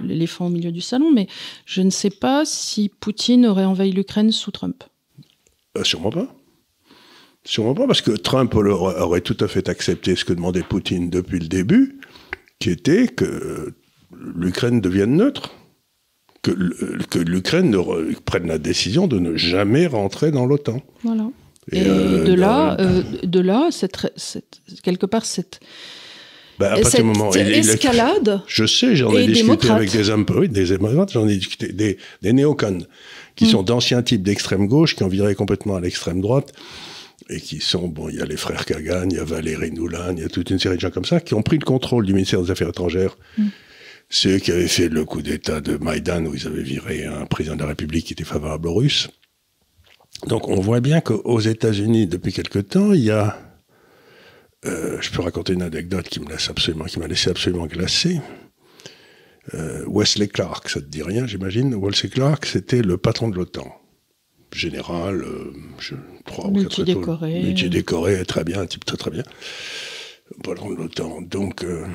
l'éléphant au milieu du salon, mais je ne sais pas si Poutine aurait envahi l'Ukraine sous Trump. Euh, sûrement pas. Sûrement pas, parce que Trump aurait, tout à fait accepté ce que demandait Poutine depuis le début, qui était que l'Ukraine devienne neutre, que, l'Ukraine ne re- prenne la décision de ne jamais rentrer dans l'OTAN. Voilà. Et, euh, de là, dans- euh, de là, cette, cette- quelque part, cette, bah, à partir cette du moment il- il a- escalade. Je sais, j'en ai discuté avec des hommes, oui, des démocrates, j'en ai discuté, des, des néocons, qui mm. sont d'anciens types d'extrême gauche, qui ont viré complètement à l'extrême droite, et qui sont, bon, il y a les frères Kagan, il y a Valérie Noulan, il y a toute une série de gens comme ça, qui ont pris le contrôle du ministère des Affaires étrangères. Mm. C'est eux qui avaient fait le coup d'État de Maïdan, où ils avaient viré un président de la République qui était favorable aux Russes. Donc on voit bien qu'aux États-Unis, depuis quelque temps, il y a... Euh, je peux raconter une anecdote qui me laisse absolument, qui m'a laissé absolument glacé. Euh, Wesley Clark, ça te dit rien, j'imagine. Wesley Clark, c'était le patron de l'OTAN. Général, euh, je, trois ou quatre décoré. Métier décoré, très bien, un type très très bien. Patron de l'OTAN. Donc, euh,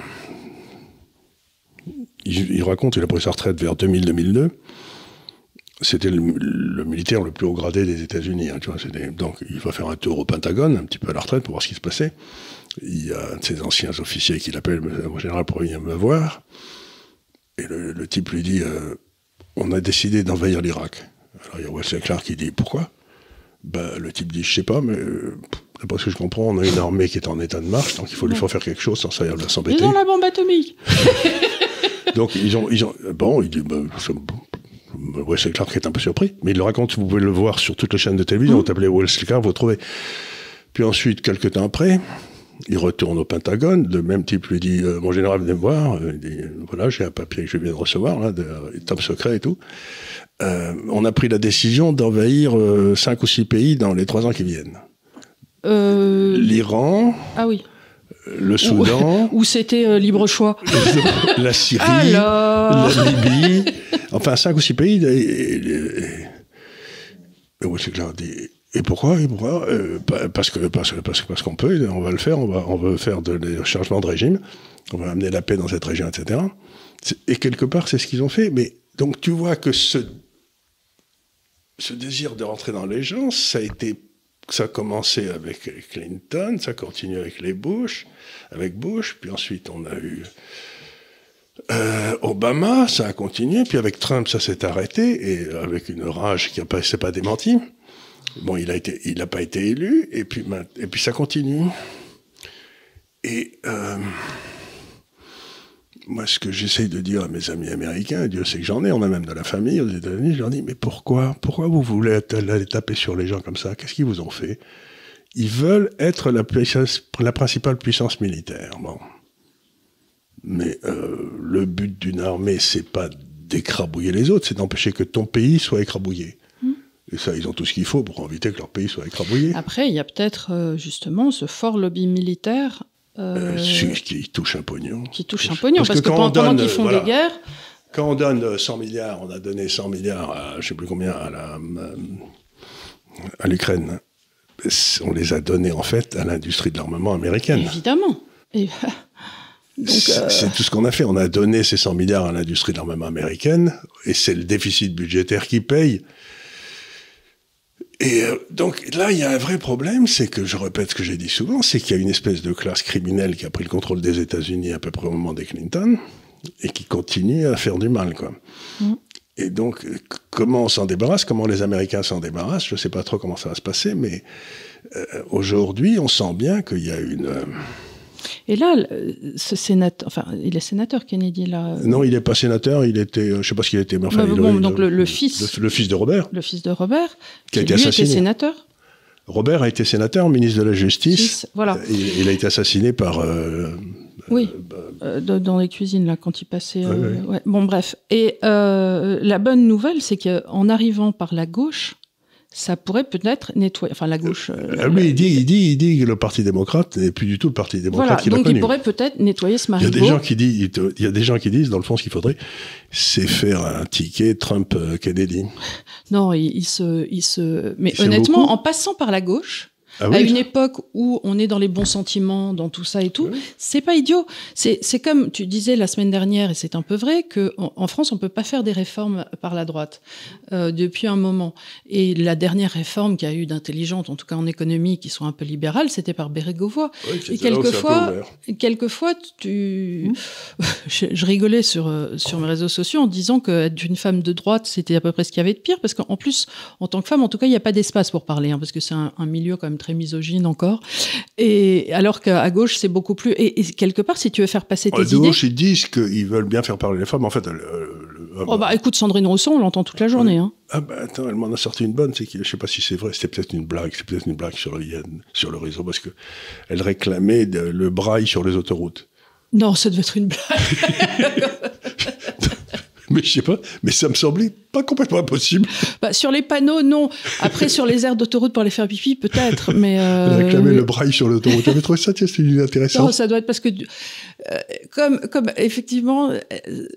il, raconte, il a pris sa retraite vers 2000-2002. C'était le, militaire le plus haut gradé des États-Unis. Hein, donc, il va faire un tour au Pentagone, un petit peu à la retraite, pour voir ce qui se passait. Il y a un de ses anciens officiers qui l'appelle en général pour venir me voir. Et le, type lui dit euh, On a décidé d'envahir l'Irak. Alors il y a Wesley Clark qui dit Pourquoi? Bah, Le type dit Je sais pas, mais euh, d'après ce que je comprends, on a une armée qui est en état de marche, donc il faut lui faire quelque chose sans ça s'embêter. Ils ont la bombe atomique [laughs] Donc ils ont, ils ont. Bon, il dit bah, Wesley Clark est un peu surpris, mais il le raconte, vous pouvez le voir sur toutes les chaînes de télévision, mmh. vous tapez Wesley Clark, vous trouvez. Puis ensuite, quelques temps après, il retourne au Pentagone, le même type lui dit euh, Mon général, venez me voir. Il dit Voilà, j'ai un papier que je viens de recevoir, là, de, top secret et tout. Euh, on a pris la décision d'envahir euh, cinq ou six pays dans les trois ans qui viennent. L'Iran. Ah oui. Le Soudan. Où, c'était libre choix. la Syrie. la Libye. Enfin, cinq ou six pays. Et, et, et, dit et pourquoi, euh, Parce que parce, parce, parce qu'on peut, on va le faire, on va on veut faire de, des changements de régime, on va amener la paix dans cette région, etc. Et quelque part, c'est ce qu'ils ont fait. Mais donc tu vois que ce ce désir de rentrer dans les gens, ça a été ça a commencé avec Clinton, ça continue avec les Bush, avec Bush, puis ensuite on a eu euh, Obama, ça a continué, puis avec Trump, ça s'est arrêté, et avec une rage qui ne s'est pas démentie. Bon, il a été, il n'a pas été élu, et puis, et puis ça continue. Et euh, moi, ce que j'essaye de dire à mes amis américains, Dieu sait que j'en ai, on a même de la famille aux États-Unis, je leur dis, mais pourquoi Pourquoi vous voulez aller taper sur les gens comme ça? Qu'est-ce qu'ils vous ont fait? Ils veulent être la, la principale puissance militaire. Bon. Mais euh, le but d'une armée, c'est pas d'écrabouiller les autres, c'est d'empêcher que ton pays soit écrabouillé. Et ça, ils ont tout ce qu'il faut pour éviter que leur pays soit écrabouillé. Après, il y a peut-être euh, justement ce fort lobby militaire. Euh, euh qui touche un pognon. Qui touche un pognon, parce, que, pendant, qu'ils font des guerres. Quand on donne 100 milliards, on a donné 100 milliards à, je sais plus combien, à la, à l'Ukraine. On les a donnés, en fait, à l'industrie de l'armement américaine. Évidemment. [laughs] C'est tout ce qu'on a fait. On a donné ces 100 milliards à l'industrie de l'armement américaine, et c'est le déficit budgétaire qui paye. Et euh, donc là, il y a un vrai problème, c'est que, je répète ce que j'ai dit souvent, c'est qu'il y a une espèce de classe criminelle qui a pris le contrôle des États-Unis à peu près au moment des Clinton, et qui continue à faire du mal, quoi. Mm. Et donc, comment on s'en débarrasse, comment les Américains s'en débarrassent, je ne sais pas trop comment ça va se passer, mais euh, aujourd'hui, on sent bien qu'il y a une... Euh, et là, ce sénateur, enfin, il est sénateur, Kennedy, là. Euh. Non, il n'est pas sénateur, il était, euh, je ne sais pas ce qu'il était, mais enfin, bah, il, donc le, fils. Le, fils de Robert. Le fils de Robert, qui, a été assassiné. Était sénateur. Robert a été sénateur, ministre de la Justice. voilà. Il, a été assassiné par. Euh, oui, dans les cuisines, là, quand il passait. Ouais. Bon, bref. Et la bonne nouvelle, c'est qu'en arrivant par la gauche, ça pourrait peut-être nettoyer, enfin la gauche. Euh, ah il dit, il dit, il dit que le Parti démocrate n'est plus du tout le Parti démocrate voilà, donc il pourrait peut-être nettoyer ce marigot. Il y a des gens qui disent, il y a des gens qui disent, dans le fond, ce qu'il faudrait, c'est faire un ticket Trump-Kennedy. Non, il, se, il se, mais honnêtement, en passant par la gauche, ah à une époque où on est dans les bons sentiments, dans tout ça et tout, c'est pas idiot. C'est comme tu disais la semaine dernière, et c'est un peu vrai, que en, France on peut pas faire des réformes par la droite euh, depuis un moment. Et la dernière réforme qui a eu d'intelligente, en tout cas en économie, qui soit un peu libérale, c'était par Bérégovoy. et quelquefois, quelquefois, tu, [laughs] mmh. je, rigolais sur euh, sur mes réseaux sociaux en disant que être une femme de droite, c'était à peu près ce qu'il y avait de pire, parce qu'en plus, en tant que femme, en tout cas, il n'y a pas d'espace pour parler, hein, parce que c'est un, un milieu quand même très misogyne encore. Et alors qu'à gauche, c'est beaucoup plus. Et, quelque part, si tu veux faire passer tes idées. À gauche, ils disent qu'ils veulent bien faire parler les femmes. En fait, oh bah écoute, Sandrine Rousseau, on l'entend toute la journée. Hein. Ah ben attends, elle m'en a sorti une bonne, c'est que je sais pas si c'est vrai, c'était peut-être une blague, c'est peut-être une blague sur le sur le réseau parce que elle réclamait le braille sur les autoroutes. Non, ça devait être une blague. [laughs] [laughs] mais je sais pas, mais ça me semblait pas complètement impossible. Bah, sur les panneaux, non. Après, sur les aires d'autoroute pour aller faire pipi, peut-être, mais... Euh, [laughs] réclamer le braille sur l'autoroute. J'avais trouvé ça, c'est intéressant. Non, ça doit être parce que, euh, comme, comme effectivement,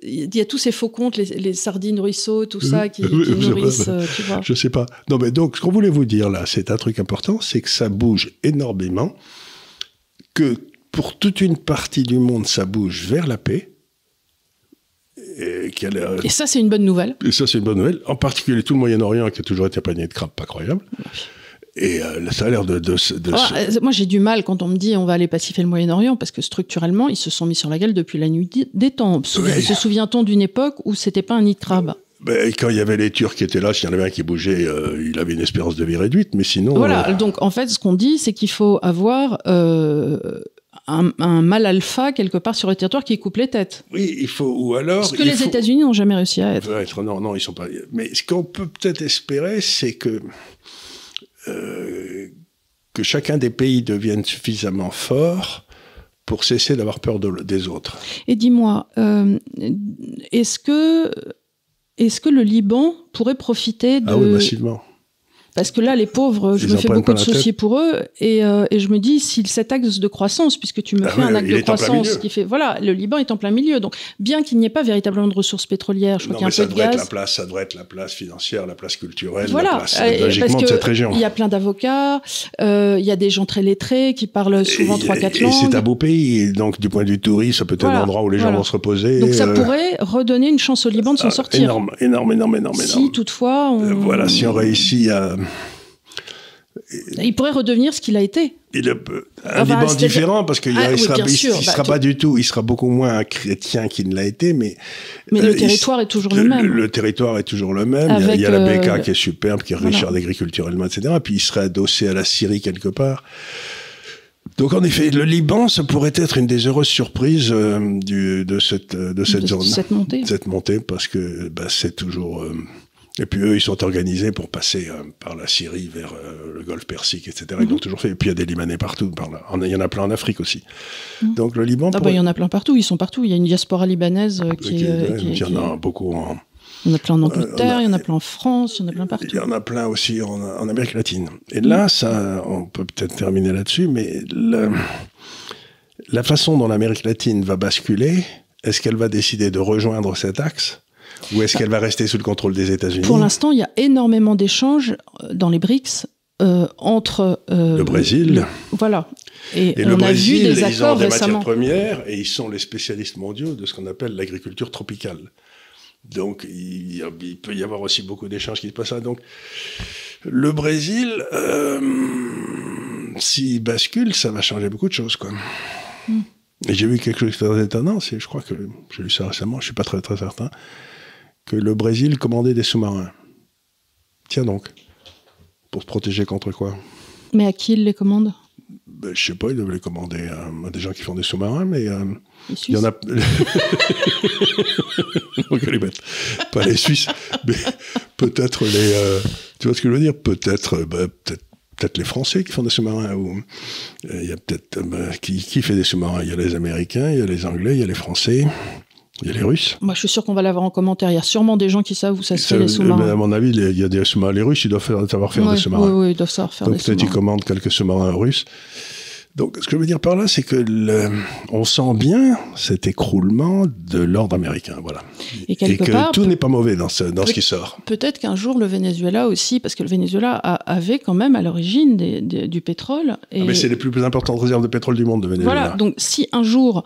il y a tous ces faux comptes, les, sardines ruisseaux, tout ça, qui, nourrissent, euh, tu vois. Je sais pas. Non, mais donc, ce qu'on voulait vous dire là, c'est un truc important, c'est que ça bouge énormément, que pour toute une partie du monde, ça bouge vers la paix, et, ça, c'est une bonne nouvelle. Et ça, c'est une bonne nouvelle. En particulier tout le Moyen-Orient, qui a toujours été un panier de crabes pas croyable. Et euh, ça a l'air de. de, euh, moi, j'ai du mal quand on me dit on va aller pacifier le Moyen-Orient, parce que structurellement, ils se sont mis sur la gueule depuis la nuit des temps. Se souvient-on d'une époque où c'était pas un nid de crabe ben, quand il y avait les Turcs qui étaient là, s'il y en avait un qui bougeait, euh, il avait une espérance de vie réduite, mais sinon. Voilà, donc en fait, ce qu'on dit, c'est qu'il faut avoir un, mal alpha quelque part sur le territoire qui coupe les têtes. Oui, il faut. Ou alors. Ce que les États-Unis n'ont jamais réussi à être. être. Non, non, ils sont pas. Mais ce qu'on peut peut-être espérer, c'est que. Euh, que chacun des pays devienne suffisamment fort pour cesser d'avoir peur des autres. Et dis-moi, euh, est-ce que, est que le Liban pourrait profiter de... Ah oui, massivement. Parce que là, les pauvres, je me fais beaucoup de soucis pour eux, et, euh, et, je me dis, si cet axe de croissance, puisque tu me ah fais un axe de croissance qui fait, voilà, le Liban est en plein milieu, donc bien qu'il n'y ait pas véritablement de ressources pétrolières, je crois qu'il y a un peu de gaz. Être la place, ça devrait être la place financière, la place culturelle, la place logiquement de cette région. Il y a plein d'avocats, euh, il y a des gens très lettrés qui parlent souvent trois quatre langues. Et c'est un beau pays, donc du point de vue touriste, ça peut être un endroit où les gens vont se reposer. Donc ça euh, pourrait redonner une chance au Liban de s'en ah, sortir. Énorme, énorme, énorme, énorme. Si toutefois, on... voilà, si on réussit à il pourrait redevenir ce qu'il a été. Il un Liban différent parce qu'il ah sera, bah, pas du tout, il sera beaucoup moins un chrétien qu'il ne l'a été, mais. Mais le euh, territoire est toujours le, même. Le, territoire est toujours le même. il y a, la BK qui est superbe, qui est riche voilà. agriculturellement, etc. Puis il serait adossé à la Syrie quelque part. Donc en effet, le Liban, ça pourrait être une des heureuses surprises euh, du, de cette, de cette zone. Cette montée. Cette montée, parce que bah, c'est toujours. Et puis eux, ils sont organisés pour passer euh, par la Syrie vers euh, le Golfe Persique, etc. Ils l'ont mhm. toujours fait. Et puis il y a des Libanais partout. Par là. Il y en a plein en Afrique aussi. Mhm. Donc le Liban. Ah bah, il y en a plein partout. Ils sont partout. Il y a une diaspora libanaise euh, qui, Il y en a beaucoup en. Il y en a plein en Angleterre, il y en a plein en France, il y en a plein partout. Il y en a plein aussi en, en Amérique latine. Et là, ça, on peut peut-être terminer là-dessus, mais la façon dont l'Amérique latine va basculer, est-ce qu'elle va décider de rejoindre cet axe ou est-ce qu'elle va rester sous le contrôle des États-Unis Pour l'instant, il y a énormément d'échanges euh, dans les BRICS euh, entre euh, le Brésil. voilà. Et, on le Brésil, a vu des accords ils ont des matières premières et ils sont les spécialistes mondiaux de ce qu'on appelle l'agriculture tropicale. Donc il, il, peut y avoir aussi beaucoup d'échanges qui se passent. Donc le Brésil, euh, s'il bascule, ça va changer beaucoup de choses, quoi. Hmm. Et j'ai vu quelque chose de très étonnant, c'est, je crois que j'ai lu ça récemment, je suis pas très très certain que le Brésil commandait des sous-marins. Tiens donc, pour se protéger contre quoi? Mais à qui il les commande? Ben, Je sais pas, il doivent les commander à, des gens qui font des sous-marins, mais euh, il y en a. [laughs] les bêtes. Pas les Suisses, mais peut-être les. Euh, tu vois ce que je veux dire? Peut-être, euh, ben, peut-être peut-être les Français qui font des sous-marins, ou il y a peut-être ben, qui, qui, fait des sous-marins? Il y a les Américains, il y a les Anglais, il y a les Français. Il y a les Russes. Moi, je suis sûr qu'on va l'avoir en commentaire. Il y a sûrement des gens qui savent où ça se fait, les sous-marins. À mon avis, il y a des sous-marins. Les Russes, ils doivent savoir faire des sous-marins. Oui, oui, ils doivent savoir faire Donc, des sous-marins. Donc, peut-être ils commandent quelques sous-marins russes. Donc, ce que je veux dire par là, c'est que le, on sent bien cet écroulement de l'ordre américain, voilà. Et, que tout n'est pas mauvais dans ce, dans ce qui sort. Peut-être qu'un jour, le Venezuela aussi, parce que le Venezuela avait quand même à l'origine du pétrole. Et... Ah, mais c'est les plus, plus importantes réserves de pétrole du monde, de Venezuela. Voilà, donc si un jour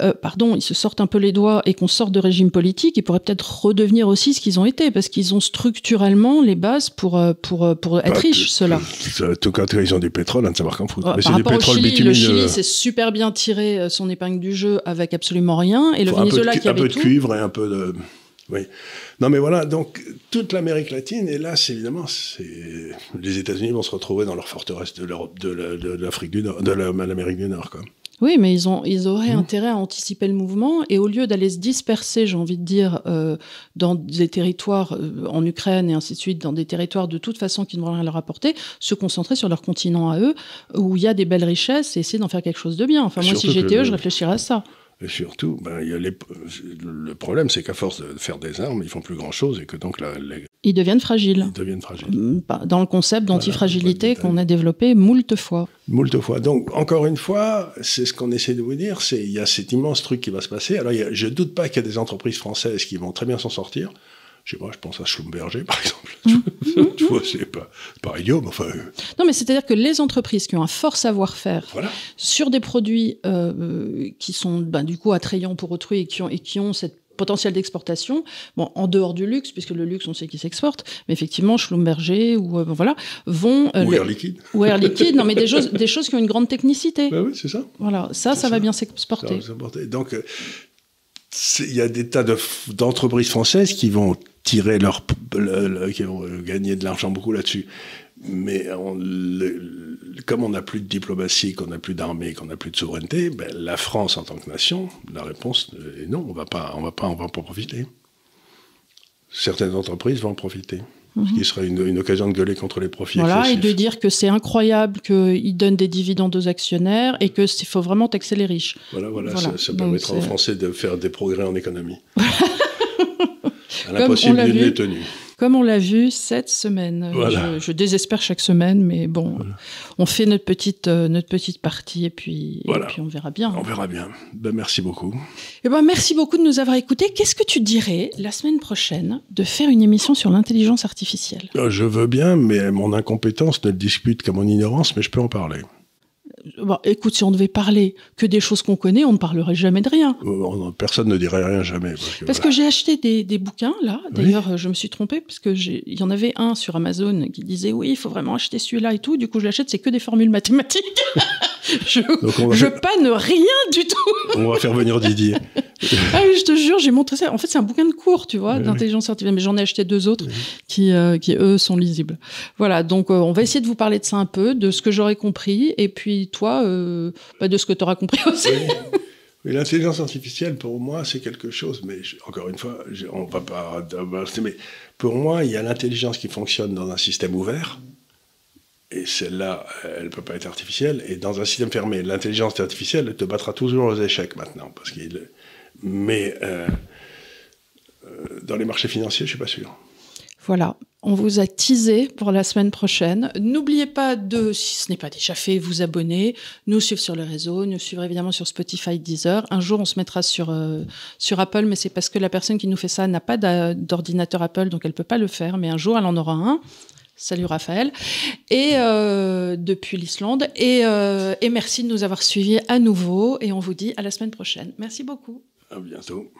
euh, pardon, ils se sortent un peu les doigts et qu'on sorte de régime politique, ils pourraient peut-être redevenir aussi ce qu'ils ont été, parce qu'ils ont structurellement les bases pour, euh, pour, euh, pour être bah, riches, ceux-là. En tout cas, ils ont du pétrole, à ne savoir qu'en foutre. C'est du pétrole Chili, Le Chili s'est super bien tiré son épingle du jeu avec absolument rien, et le Venezuela qui avait Un peu de cuivre et un peu de... Oui. Non, mais voilà, donc toute l'Amérique latine, et là, c'est évidemment, les États-Unis vont se retrouver dans leur forteresse de l'Europe, de l'Afrique du Nord, de l'Amérique du Nord, quoi. Oui, mais ils, ont, ils auraient mmh. intérêt à anticiper le mouvement et au lieu d'aller se disperser, j'ai envie de dire, euh, dans des territoires euh, en Ukraine et ainsi de suite, dans des territoires de toute façon qui ne vont rien leur apporter, se concentrer sur leur continent à eux, où il y a des belles richesses et essayer d'en faire quelque chose de bien. Enfin, moi, si j'étais eux, je réfléchirais à ça. Et surtout, ben, y a les... le problème, c'est qu'à force de faire des armes, ils font plus grand-chose et que donc la, ils deviennent fragiles. Ils deviennent fragiles. Mm, dans le concept d'antifragilité qu'on a développé moult fois. Moult fois. Donc, encore une fois, c'est ce qu'on essaie de vous dire, c'est il y a cet immense truc qui va se passer. Alors, je ne doute pas qu'il y a des entreprises françaises qui vont très bien s'en sortir. Je sais pas, je pense à Schlumberger, par exemple. Mmh. [laughs] tu vois, c'est pas, pas idiot, mais enfin... Euh. Non, mais c'est-à-dire que les entreprises qui ont un fort savoir-faire sur des produits euh, qui sont, ben, du coup, attrayants pour autrui et qui ont, et qui ont cette potentiel d'exportation, bon, en dehors du luxe, puisque le luxe, on sait qu'il s'exporte, mais effectivement, Schlumberger ou euh, voilà, vont... Euh, ou Air Liquide. Ou Air Liquide, non, mais des choses, des choses qui ont une grande technicité. Ben oui, c'est ça. Voilà, ça, ça, va bien s'exporter. Donc, euh, il y a des tas d'entreprises françaises qui vont tirer leur... qui vont gagner de l'argent beaucoup là-dessus. Mais comme on n'a plus de diplomatie, qu'on n'a plus d'armée, qu'on n'a plus de souveraineté, ben, la France en tant que nation, la réponse est non, on va pas, on va pas, on va pas profiter. Certaines entreprises vont en profiter. Ce qui mhm. serait une, occasion de gueuler contre les profits. Voilà, et de dire que c'est incroyable qu'ils donnent des dividendes aux actionnaires et qu'il faut vraiment taxer les riches. Voilà, voilà, ça, permettra aux Français de faire des progrès en économie. [laughs] à l'impossible, n'est tenu comme on l'a vu cette semaine. Je, désespère chaque semaine, mais bon, on fait notre petite, euh, notre petite partie et puis, puis on verra bien. On verra bien. Ben, merci beaucoup. Et eh ben, merci beaucoup de nous avoir écoutés. Qu'est-ce que tu dirais la semaine prochaine de faire une émission sur l'intelligence artificielle? Euh, Je veux bien, mais mon incompétence ne le dispute qu'à mon ignorance, mais je peux en parler écoute, si on devait parler que des choses qu'on connaît, on ne parlerait jamais de rien. Euh, personne ne dirait rien jamais. Parce que, j'ai acheté des, bouquins, là. D'ailleurs, je me suis trompée, parce qu'il y en avait un sur Amazon qui disait oui, il faut vraiment acheter celui-là et tout. Du coup, je l'achète, c'est que des formules mathématiques. [laughs] je, je panne rien du tout. on va faire venir Didier. [laughs] [laughs] ah oui, je te jure, j'ai montré ça. En fait, c'est un bouquin de cours, tu vois, d'intelligence artificielle. Mais j'en ai acheté deux autres qui, euh, qui, eux, sont lisibles. Voilà, donc euh, on va essayer de vous parler de ça un peu, de ce que j'aurais compris. Et puis, toi, euh, bah, de ce que tu auras compris [laughs] aussi. Oui. L'intelligence artificielle, pour moi, c'est quelque chose, mais encore une fois, on va pas. Mais pour moi, il y a l'intelligence qui fonctionne dans un système ouvert, et celle-là, elle ne peut pas être artificielle. Et dans un système fermé, l'intelligence artificielle elle te battra toujours aux échecs maintenant. Parce qu'il... Mais euh, euh, dans les marchés financiers, je ne suis pas sûr. Voilà, on vous a teasé pour la semaine prochaine. N'oubliez pas de, si ce n'est pas déjà fait, vous abonner, nous suivre sur le réseau, nous suivre évidemment sur Spotify, Deezer. Un jour, on se mettra sur, euh, sur Apple, mais c'est parce que la personne qui nous fait ça n'a pas d'ordinateur Apple, donc elle ne peut pas le faire. Mais un jour, elle en aura un. Salut Raphaël. Et depuis l'Islande. Et merci de nous avoir suivis à nouveau. Et on vous dit à la semaine prochaine. Merci beaucoup. À bientôt.